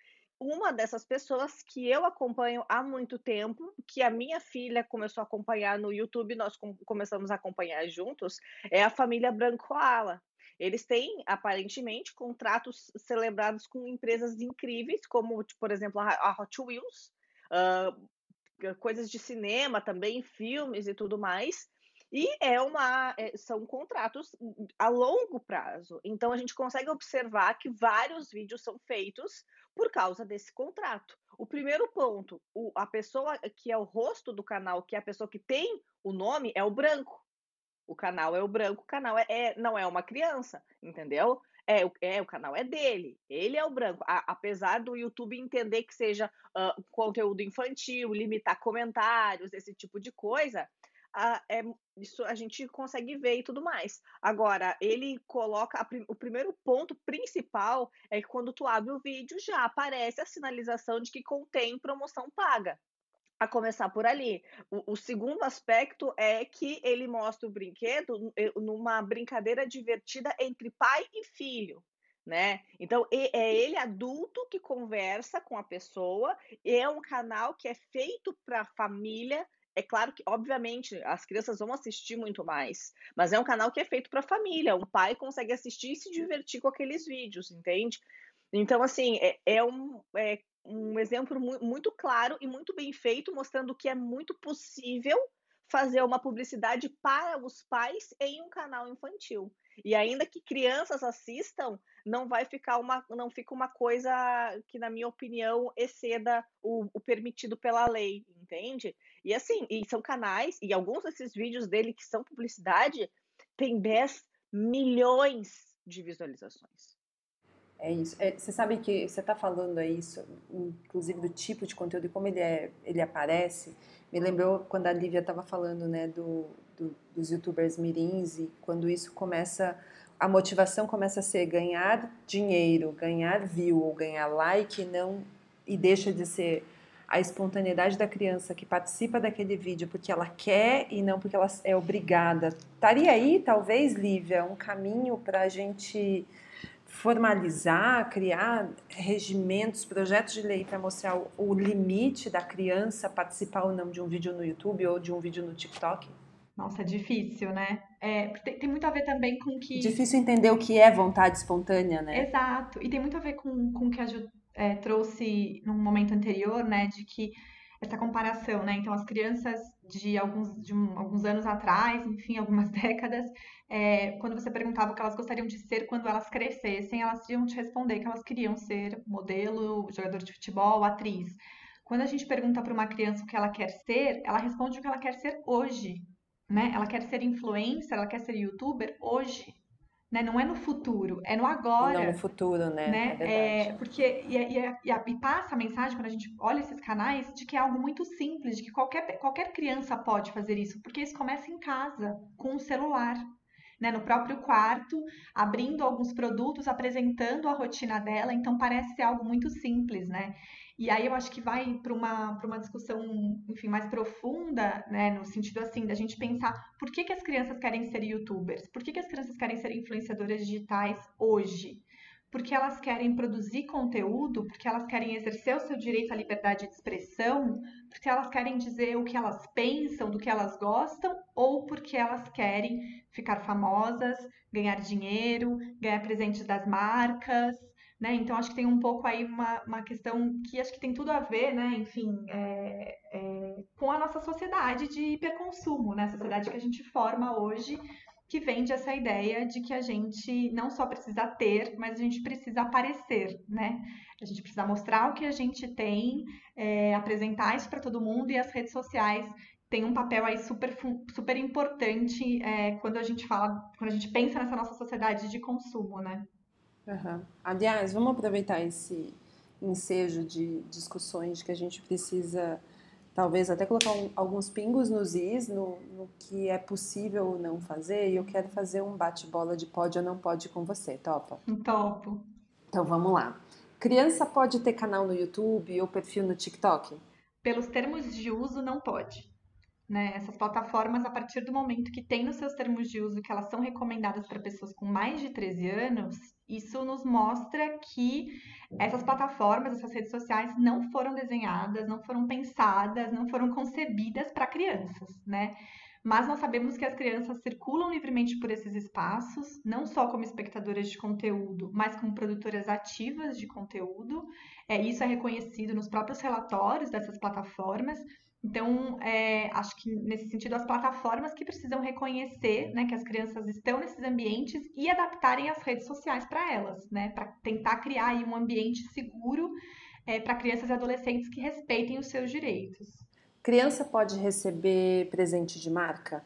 uma dessas pessoas que eu acompanho há muito tempo, que a minha filha começou a acompanhar no YouTube, nós começamos a acompanhar juntos, é a família Branco Ala. Eles têm, aparentemente, contratos celebrados com empresas incríveis, como, tipo, por exemplo, a Hot Wheels, uh, coisas de cinema também, filmes e tudo mais. E é uma, é, são contratos a longo prazo. Então a gente consegue observar que vários vídeos são feitos por causa desse contrato. O primeiro ponto, o, a pessoa que é o rosto do canal, que é a pessoa que tem o nome, é o branco. O canal é o branco, o canal é, é não é uma criança, entendeu? É, é, o canal é dele, ele é o branco. A, apesar do YouTube entender que seja uh, conteúdo infantil, limitar comentários, esse tipo de coisa, uh, é, isso a gente consegue ver e tudo mais. Agora, ele coloca. A, o primeiro ponto principal é que quando tu abre o vídeo, já aparece a sinalização de que contém promoção paga a começar por ali. O, o, segundo aspecto é que ele mostra o brinquedo eh, numa brincadeira divertida entre pai e filho. Né? Então, é ele adulto que conversa com a pessoa, é um canal que é feito para a família. É claro que, obviamente, as crianças vão assistir muito mais, mas é um canal que é feito para a família. Um pai consegue assistir e se divertir com aqueles vídeos, entende? Então, assim, é, é um, é, um exemplo muito claro e muito bem feito, mostrando que é muito possível fazer uma publicidade para os pais em um canal infantil. E ainda que crianças assistam, não vai ficar uma, não fica uma coisa que, na minha opinião, exceda o, o permitido pela lei, entende? E assim, e são canais, e alguns desses vídeos dele que são publicidade, tem 10 milhões de visualizações. É isso. É, você sabe que você está falando aí, isso, inclusive do tipo de conteúdo e como ele, é, ele aparece. Me lembrou quando a Lívia estava falando né, do, do, dos youtubers mirins e quando isso começa, a motivação começa a ser ganhar dinheiro, ganhar view ou ganhar like não, e deixa de ser a espontaneidade da criança que participa daquele vídeo porque ela quer e não porque ela é obrigada. Estaria aí, talvez, Lívia, um caminho para a gente formalizar, criar regimentos, projetos de lei para mostrar o, o, limite da criança participar ou não de um vídeo no YouTube ou de um vídeo no TikTok? Nossa, é difícil, né? É, tem, tem, muito a ver também com que. Difícil entender o que é vontade espontânea, né? Exato. E tem muito a ver com, com o que a Ju é, trouxe num momento anterior, né? De que essa comparação, né? Então, as crianças de alguns, de um, alguns anos atrás, enfim, algumas décadas, é, quando você perguntava o que elas gostariam de ser quando elas crescessem, elas iam te responder que elas queriam ser modelo, jogador de futebol, atriz. Quando a gente pergunta para uma criança o que ela quer ser, ela responde o que ela quer ser hoje, né? Ela quer ser influencer, ela quer ser youtuber hoje, né? Não é no futuro, é no agora. Não no futuro, né? né? É, é porque e, e, e, e, passa a mensagem quando a gente olha esses canais de que é algo muito simples, de que qualquer, qualquer criança pode fazer isso, porque isso começa em casa, com o celular né, no próprio quarto, abrindo alguns produtos, apresentando a rotina dela, então parece ser algo muito simples, né? E aí eu acho que vai para uma, uma discussão, enfim, mais profunda, né, no sentido assim, da gente pensar por que, que as crianças querem ser youtubers? Por que, que as crianças querem ser influenciadoras digitais hoje? porque elas querem produzir conteúdo, porque elas querem exercer o seu direito à liberdade de expressão, porque elas querem dizer o que elas pensam, do que elas gostam, ou porque elas querem ficar famosas, ganhar dinheiro, ganhar presentes das marcas, né? Então acho que tem um pouco aí uma, uma questão que acho que tem tudo a ver, né? Enfim, é, é, com a nossa sociedade de hiperconsumo, né? A sociedade que a gente forma hoje que vende essa ideia de que a gente não só precisa ter, mas a gente precisa aparecer, né? A gente precisa mostrar o que a gente tem, é, apresentar isso para todo mundo e as redes sociais têm um papel aí super, super importante é, quando a gente fala, quando a gente pensa nessa nossa sociedade de consumo, né? Uhum. Aliás, vamos aproveitar esse ensejo de discussões que a gente precisa talvez até colocar um, alguns pingos nos is, no, no, que é possível ou não fazer, e eu quero fazer um bate-bola de pode ou não pode com você, topa? Topo. Então vamos lá. Criança pode ter canal no YouTube ou perfil no TikTok? Pelos termos de uso, não pode. Né? Essas plataformas, a partir do momento que tem nos seus termos de uso que elas são recomendadas para pessoas com mais de 13 anos, isso nos mostra que essas plataformas, essas redes sociais não foram desenhadas, não foram pensadas, não foram concebidas para crianças, né? Mas nós sabemos que as crianças circulam livremente por esses espaços, não só como espectadoras de conteúdo, mas como produtoras ativas de conteúdo. É, isso é reconhecido nos próprios relatórios dessas plataformas. Então, é, acho que nesse sentido, as plataformas que precisam reconhecer né, que as crianças estão nesses ambientes e adaptarem as redes sociais para elas, né, para tentar criar um ambiente seguro é, para crianças e adolescentes que respeitem os seus direitos. Criança pode receber presente de marca?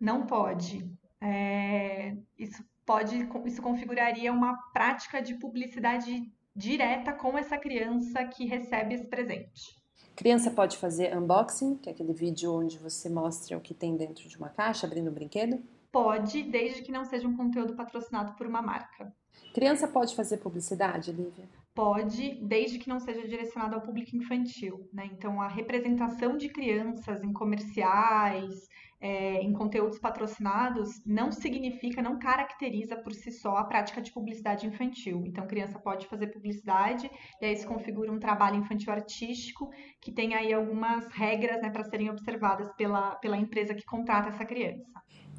Não pode. É, isso pode, isso configuraria uma prática de publicidade direta com essa criança que recebe esse presente. Criança pode fazer unboxing, que é aquele vídeo onde você mostra o que tem dentro de uma caixa, abrindo um brinquedo? Pode, desde que não seja um conteúdo patrocinado por uma marca. Criança pode fazer publicidade, Lívia? Pode, desde que não seja direcionado ao público infantil. Né? Então, a representação de crianças em comerciais, é, em conteúdos patrocinados não significa, não caracteriza por si só a prática de publicidade infantil. Então, criança pode fazer publicidade e aí se configura um trabalho infantil artístico que tem aí algumas regras né, para serem observadas pela, pela empresa que contrata essa criança.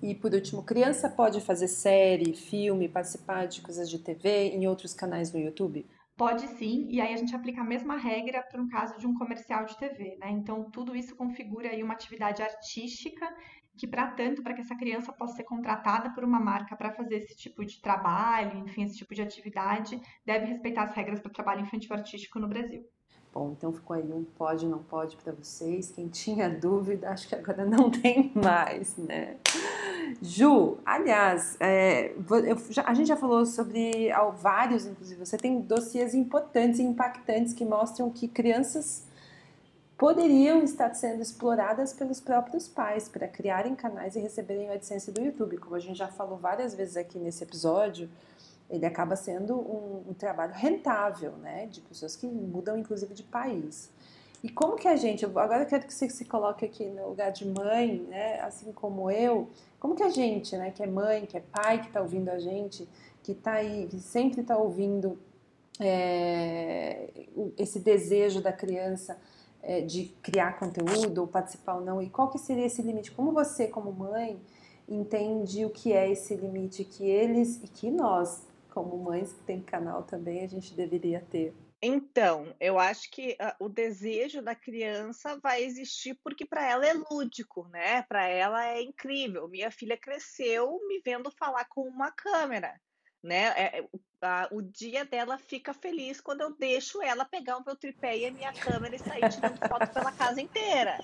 E por último, criança pode fazer série, filme, participar de coisas de TV em outros canais no YouTube? Pode sim, e aí a gente aplica a mesma regra para um caso de um comercial de TV, né? Então, tudo isso configura aí uma atividade artística que, para tanto, para que essa criança possa ser contratada por uma marca para fazer esse tipo de trabalho, enfim, esse tipo de atividade, deve respeitar as regras para o trabalho infantil artístico no Brasil. Bom, então ficou aí um pode, não pode para vocês. Quem tinha dúvida, acho que agora não tem mais, né? Ju, aliás, é, já, a gente já falou sobre vários, inclusive, você tem dossiês importantes e impactantes que mostram que crianças poderiam estar sendo exploradas pelos próprios pais para criarem canais e receberem a AdSense do YouTube. Como a gente já falou várias vezes aqui nesse episódio, ele acaba sendo um, um trabalho rentável, né, de pessoas que mudam inclusive de país. E como que a gente, agora eu quero que você se coloque aqui no lugar de mãe, né, assim como eu, como que a gente, né, que é mãe, que é pai, que está ouvindo a gente, que está aí, que sempre está ouvindo é, esse desejo da criança é, de criar conteúdo ou participar ou não, e qual que seria esse limite? Como você, como mãe, entende o que é esse limite que eles e que nós, como mães que tem canal também, a gente deveria ter? Então, eu acho que uh, o desejo da criança vai existir porque para ela é lúdico, né? Para ela é incrível. Minha filha cresceu me vendo falar com uma câmera, né? É, é a, o dia dela fica feliz quando eu deixo ela pegar o meu tripé e a minha câmera e sair tirando foto pela casa inteira.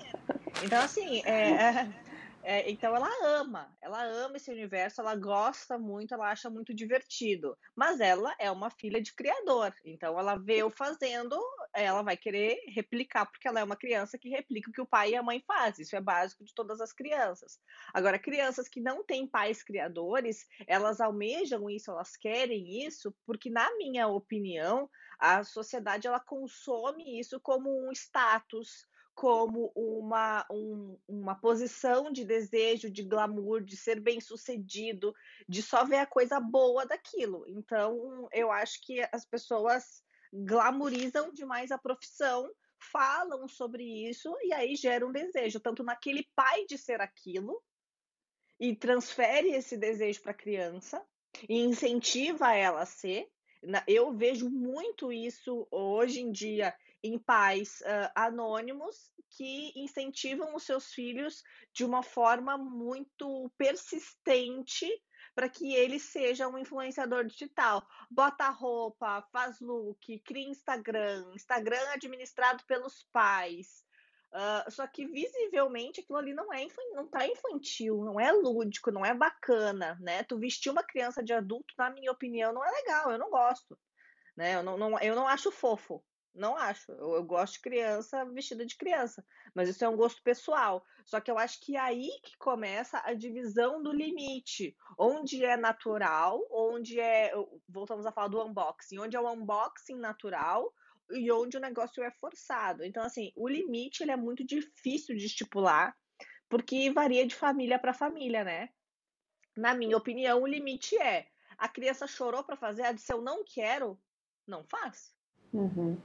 Então, assim, é, é, então ela ama, ela ama esse universo, ela gosta muito, ela acha muito divertido. Mas ela é uma filha de criador, então ela vê eu fazendo, ela vai querer replicar, porque ela é uma criança que replica o que o pai e a mãe fazem. Isso é básico de todas as crianças. Agora, crianças que não têm pais criadores, elas almejam isso, elas querem isso, porque, na minha opinião, a sociedade ela consome isso como um status como uma, um, uma posição de desejo, de glamour, de ser bem sucedido, de só ver a coisa boa daquilo. Então, eu acho que as pessoas glamorizam demais a profissão, falam sobre isso e aí gera um desejo, tanto naquele pai de ser aquilo, e transfere esse desejo para a criança e incentiva ela a ser. Eu vejo muito isso hoje em dia em pais uh, anônimos que incentivam os seus filhos de uma forma muito persistente para que ele seja um influenciador digital. Bota roupa, faz look, cria Instagram, Instagram administrado pelos pais. Uh, só que visivelmente aquilo ali não é não tá infantil, não é lúdico, não é bacana, né? Tu vestir uma criança de adulto, na minha opinião, não é legal, eu não gosto. Né? Eu, não, não, eu não acho fofo. Não acho. Eu, eu, gosto de criança vestida de criança. Mas isso é um gosto pessoal. Só que eu acho que é aí que começa a divisão do limite. Onde é natural, onde é. Voltamos a falar do unboxing. Onde é o unboxing natural e onde o negócio é forçado. Então, assim, o limite ele é muito difícil de estipular, porque varia de família para família, né? Na minha opinião, o limite é a criança chorou para fazer, a de se eu não quero, não faz. Uhum.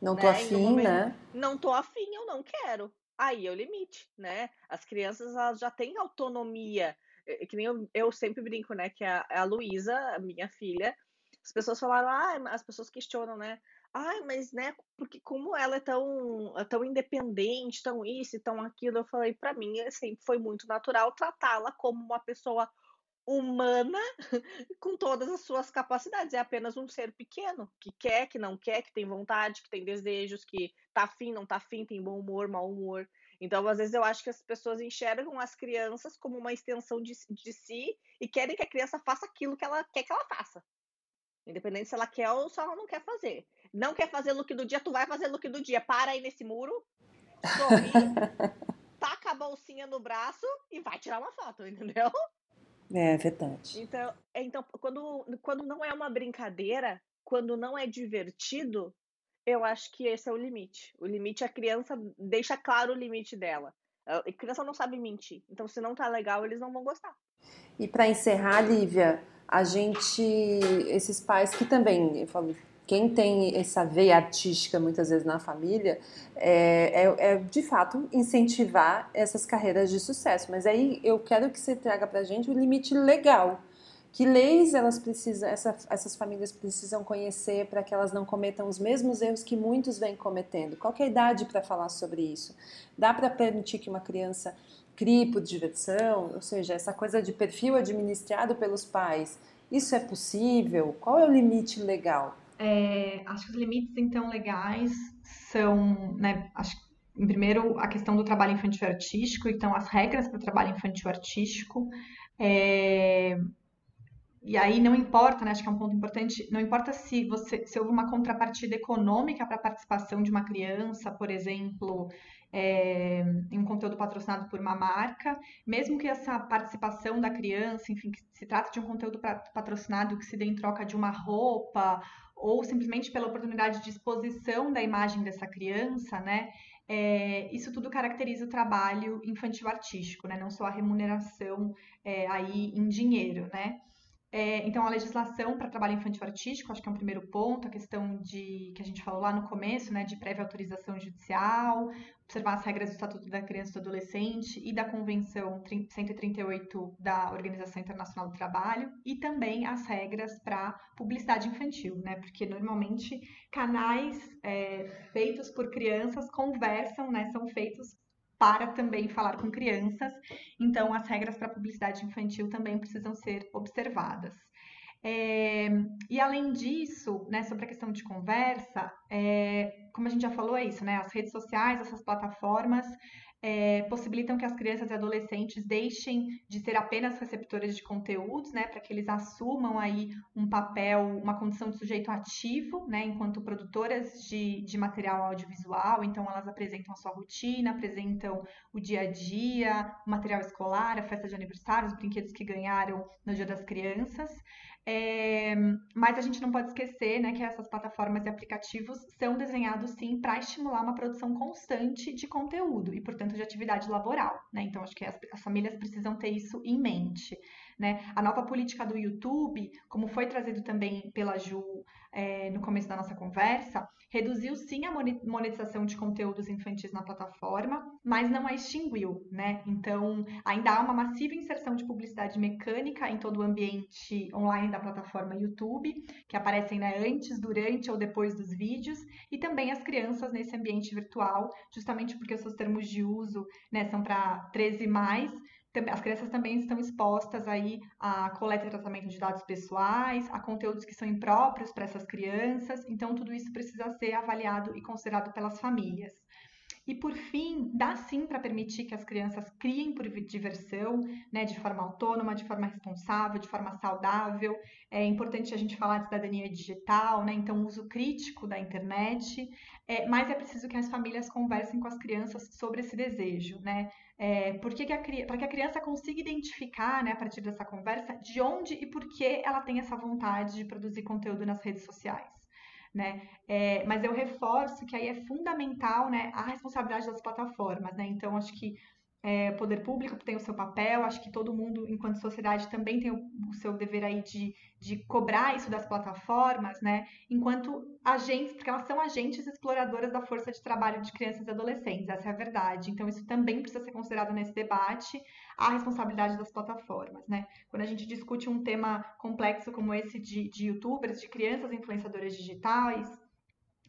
Não tô né? afim, momento, né? Não tô afim, eu não quero. Aí é o limite, né? As crianças elas já têm autonomia. É que nem eu, eu sempre brinco, né? Que a, a Luísa, a minha filha, as pessoas falaram, ah, as pessoas questionam, né? Ai, mas né, porque como ela é tão, é tão independente, tão isso e tão aquilo, eu falei, para mim sempre foi muito natural tratá-la como uma pessoa humana com todas as suas capacidades. É apenas um ser pequeno que quer, que não quer, que tem vontade, que tem desejos, que tá afim, não tá afim, tem bom humor, mau humor. Então, às vezes, eu acho que as pessoas enxergam as crianças como uma extensão de, de si e querem que a criança faça aquilo que ela quer que ela faça. Independente se ela quer ou se ela não quer fazer. Não quer fazer look do dia, tu vai fazer look do dia. Para aí nesse muro, sorri, taca a bolsinha no braço e vai tirar uma foto, entendeu? É verdade. Então, é, então quando, quando não é uma brincadeira, quando não é divertido, eu acho que esse é o limite. O limite, a criança deixa claro o limite dela. A criança não sabe mentir. Então, se não tá legal, eles não vão gostar. E para encerrar, Lívia, a gente, esses pais que também, eu falo, quem tem essa veia artística muitas vezes na família é, é, é, de fato incentivar essas carreiras de sucesso. Mas aí eu quero que você traga para a gente o limite legal. Que leis elas precisam, essa, essas famílias precisam conhecer para que elas não cometam os mesmos erros que muitos vêm cometendo? Qual é a idade para falar sobre isso? Dá para permitir que uma criança crie por diversão? Ou seja, essa coisa de perfil administrado pelos pais, isso é possível? Qual é o limite legal? É, acho que os limites, então, legais são, né, acho primeiro, a questão do trabalho infantil artístico, então as regras para o trabalho infantil artístico. É, e aí não importa, né, acho que é um ponto importante, não importa se você se houve uma contrapartida econômica para a participação de uma criança, por exemplo, é, em um conteúdo patrocinado por uma marca, mesmo que essa participação da criança, enfim, que se trata de um conteúdo patrocinado que se dê em troca de uma roupa ou simplesmente pela oportunidade de exposição da imagem dessa criança, né? É, isso tudo caracteriza o trabalho infantil artístico, né? Não só a remuneração é, aí em dinheiro, né? É, então, a legislação para trabalho infantil artístico, acho que é um primeiro ponto, a questão de que a gente falou lá no começo, né, de prévia autorização judicial, observar as regras do Estatuto da Criança e do Adolescente e da Convenção 138 da Organização Internacional do Trabalho, e também as regras para publicidade infantil, né, porque normalmente canais é, feitos por crianças conversam, né, são feitos para também falar com crianças. Então, as regras para publicidade infantil também precisam ser observadas. É, e além disso, né, sobre a questão de conversa, é, como a gente já falou, é isso, né? As redes sociais, essas plataformas, é, possibilitam que as crianças e adolescentes deixem de ser apenas receptores de conteúdos, né, para que eles assumam aí um papel, uma condição de sujeito ativo, né, enquanto produtoras de, de material audiovisual, então elas apresentam a sua rotina, apresentam o dia a dia, o material escolar, a festa de aniversário, os brinquedos que ganharam no Dia das Crianças, é, mas a gente não pode esquecer né, que essas plataformas e aplicativos são desenhados sim para estimular uma produção constante de conteúdo e, portanto, de atividade laboral. Né? Então, acho que as, as famílias precisam ter isso em mente. Né? A nova política do YouTube, como foi trazido também pela Ju é, no começo da nossa conversa, reduziu sim a monetização de conteúdos infantis na plataforma, mas não a extinguiu, né? Então, ainda há uma massiva inserção de publicidade mecânica em todo o ambiente online da plataforma YouTube, que aparecem né, antes, durante ou depois dos vídeos, e também as crianças nesse ambiente virtual, justamente porque os seus termos de uso né, são para 13 mais, as crianças também estão expostas aí a coleta e tratamento de dados pessoais, a conteúdos que são impróprios para essas crianças, então tudo isso precisa ser avaliado e considerado pelas famílias. E por fim, dá sim para permitir que as crianças criem por diversão, né, de forma autônoma, de forma responsável, de forma saudável. É importante a gente falar de cidadania digital, né, então uso crítico da internet. É, mas é preciso que as famílias conversem com as crianças sobre esse desejo, né? É, por que, para que a criança consiga identificar, né, a partir dessa conversa, de onde e por que ela tem essa vontade de produzir conteúdo nas redes sociais né? É, mas eu reforço que aí é fundamental, né, a responsabilidade das plataformas, né? Então acho que é, poder público tem o seu papel, acho que todo mundo, enquanto sociedade, também tem o, o, seu dever aí de, de cobrar isso das plataformas, né? Enquanto agentes, porque elas são agentes exploradoras da força de trabalho de crianças e adolescentes, essa é a verdade. Então, isso também precisa ser considerado nesse debate, a responsabilidade das plataformas, né? Quando a gente discute um tema complexo como esse de, de youtubers, de crianças influenciadoras digitais,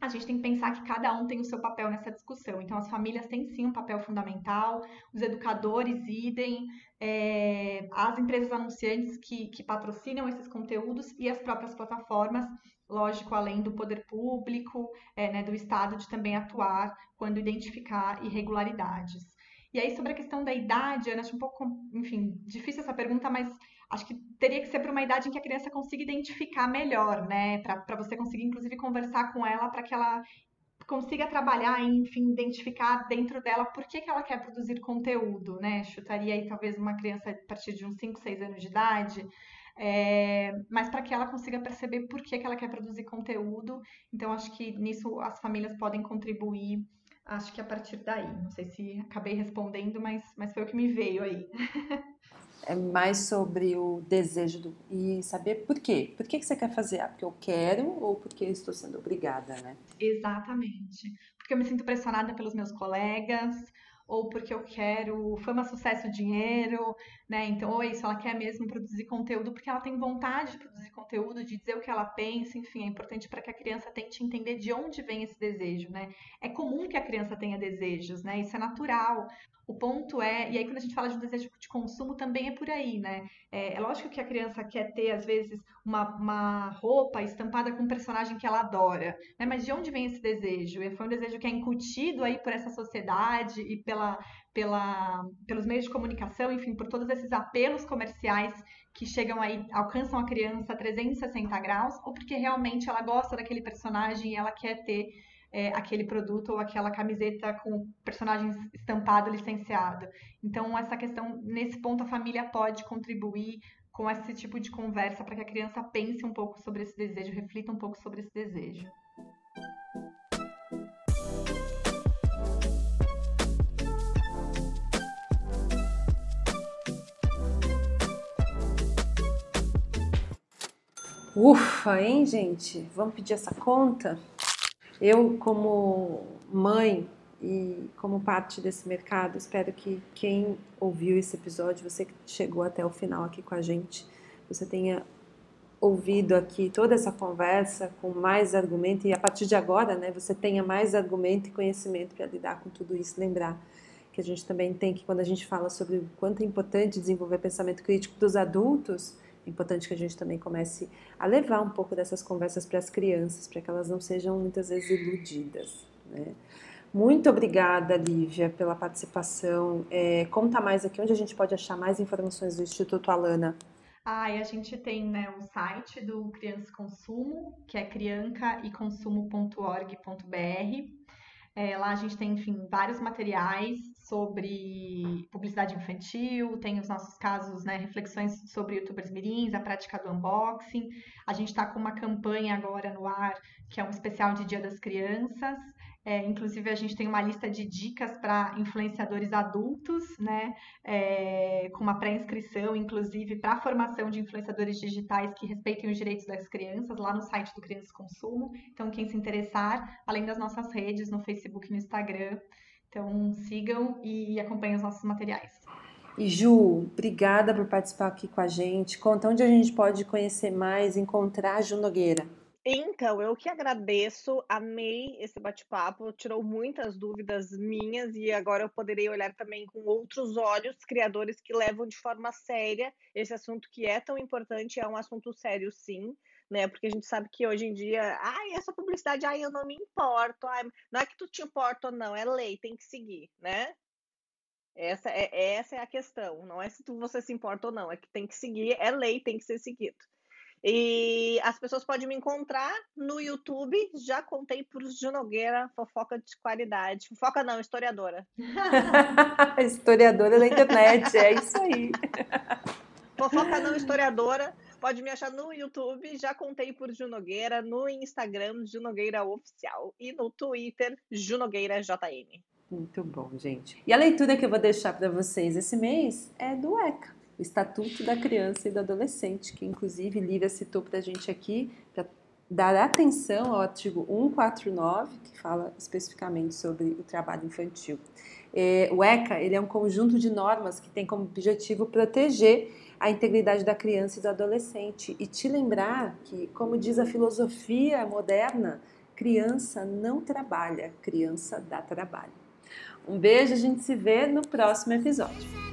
a gente tem que pensar que cada um tem o seu papel nessa discussão. Então, as famílias têm sim um papel fundamental, os educadores idem, é, as empresas anunciantes que, que patrocinam esses conteúdos e as próprias plataformas, lógico, além do poder público, é, né, do Estado, de também atuar quando identificar irregularidades. E aí, sobre a questão da idade, Ana, acho um pouco, enfim, difícil essa pergunta, mas acho que teria que ser para uma idade em que a criança consiga identificar melhor, né? Para você conseguir, inclusive, conversar com ela para que ela consiga trabalhar enfim, identificar dentro dela por que, que ela quer produzir conteúdo, né? Chutaria aí talvez uma criança a partir de uns 5, 6 anos de idade. É, mas para que ela consiga perceber por que, que ela quer produzir conteúdo. Então, acho que nisso as famílias podem contribuir, acho que a partir daí. Não sei se acabei respondendo, mas, mas foi o que me veio aí. é mais sobre o desejo do, e saber por quê. Por que, que você quer fazer? Ah, porque eu quero ou porque estou sendo obrigada, né? Exatamente. Porque eu me sinto pressionada pelos meus colegas, ou porque eu quero fama, sucesso, dinheiro, né? Então, ou é isso, ela quer mesmo produzir conteúdo porque ela tem vontade de produzir conteúdo, de dizer o que ela pensa, enfim, é importante para que a criança tente entender de onde vem esse desejo, né? É comum que a criança tenha desejos, né? Isso é natural. O ponto é, e aí quando a gente fala de um desejo de consumo, também é por aí, né? É, é lógico que a criança quer ter, às vezes, uma, uma roupa estampada com um personagem que ela adora, né? Mas de onde vem esse desejo? Foi um desejo que é incutido aí por essa sociedade e pela, pela, pelos meios de comunicação, enfim, por todos esses apelos comerciais que chegam aí, alcançam a criança a 360 graus, ou porque realmente ela gosta daquele personagem e ela quer ter é, aquele produto ou aquela camiseta com personagens estampado, licenciado. Então, essa questão, nesse ponto, a família pode contribuir com esse tipo de conversa para que a criança pense um pouco sobre esse desejo, reflita um pouco sobre esse desejo. Ufa, hein, gente? Vamos pedir essa conta? Eu, como mãe e como parte desse mercado, espero que quem ouviu esse episódio, você que chegou até o final aqui com a gente, você tenha ouvido aqui toda essa conversa com mais argumento e a partir de agora, né, você tenha mais argumento e conhecimento para lidar com tudo isso. Lembrar que a gente também tem que, quando a gente fala sobre o quanto é importante desenvolver pensamento crítico dos adultos, importante que a gente também comece a levar um pouco dessas conversas para as crianças, para que elas não sejam muitas vezes iludidas. Né? Muito obrigada, Lívia, pela participação. É, conta mais aqui onde a gente pode achar mais informações do Instituto Alana. Ah, e a gente tem né, o site do Criança Consumo, que é criancaiconsumo.org.br. É, lá a gente tem, enfim, vários materiais sobre publicidade infantil, tem os nossos casos, né, reflexões sobre youtubers mirins, a prática do unboxing. A gente está com uma campanha agora no ar, que é um especial de Dia das Crianças. É, inclusive, a gente tem uma lista de dicas para influenciadores adultos, né? É, com uma pré-inscrição, inclusive, para a formação de influenciadores digitais que respeitem os direitos das crianças, lá no site do Crianças Consumo. Então, quem se interessar, além das nossas redes, no Facebook e no Instagram. Então, sigam e acompanhem os nossos materiais. E Ju, obrigada por participar aqui com a gente. Conta onde a gente pode conhecer mais, encontrar a Ju Nogueira. Então, eu que agradeço, amei esse bate-papo, tirou muitas dúvidas minhas e agora eu poderei olhar também com outros olhos criadores que levam de forma séria esse assunto que é tão importante, é um assunto sério sim, né? Porque a gente sabe que hoje em dia, ai, essa publicidade, ai, eu não me importo, ai, não é que tu te importa ou não, é lei, tem que seguir, né? Essa é, essa é a questão, não é se tu, você se importa ou não, é que tem que seguir, é lei, tem que ser seguido. E as pessoas podem me encontrar no YouTube. Já contei por Ju Nogueira, fofoca de qualidade. Fofoca não, historiadora. historiadora da internet, é isso aí. fofoca não, historiadora. Pode me achar no YouTube, já contei por Ju Nogueira, no Instagram, Ju Nogueira Oficial, e no Twitter, Ju Nogueira JM. Muito bom, gente. E a leitura que eu vou deixar para vocês esse mês é do ECA o Estatuto da Criança e do Adolescente, que inclusive Lívia citou para a gente aqui, para dar atenção ao artigo 149, que fala especificamente sobre o trabalho infantil. É, o ECA ele é um conjunto de normas que tem como objetivo proteger a integridade da criança e do adolescente e te lembrar que, como diz a filosofia moderna, criança não trabalha, criança dá trabalho. Um beijo, a gente se vê no próximo episódio.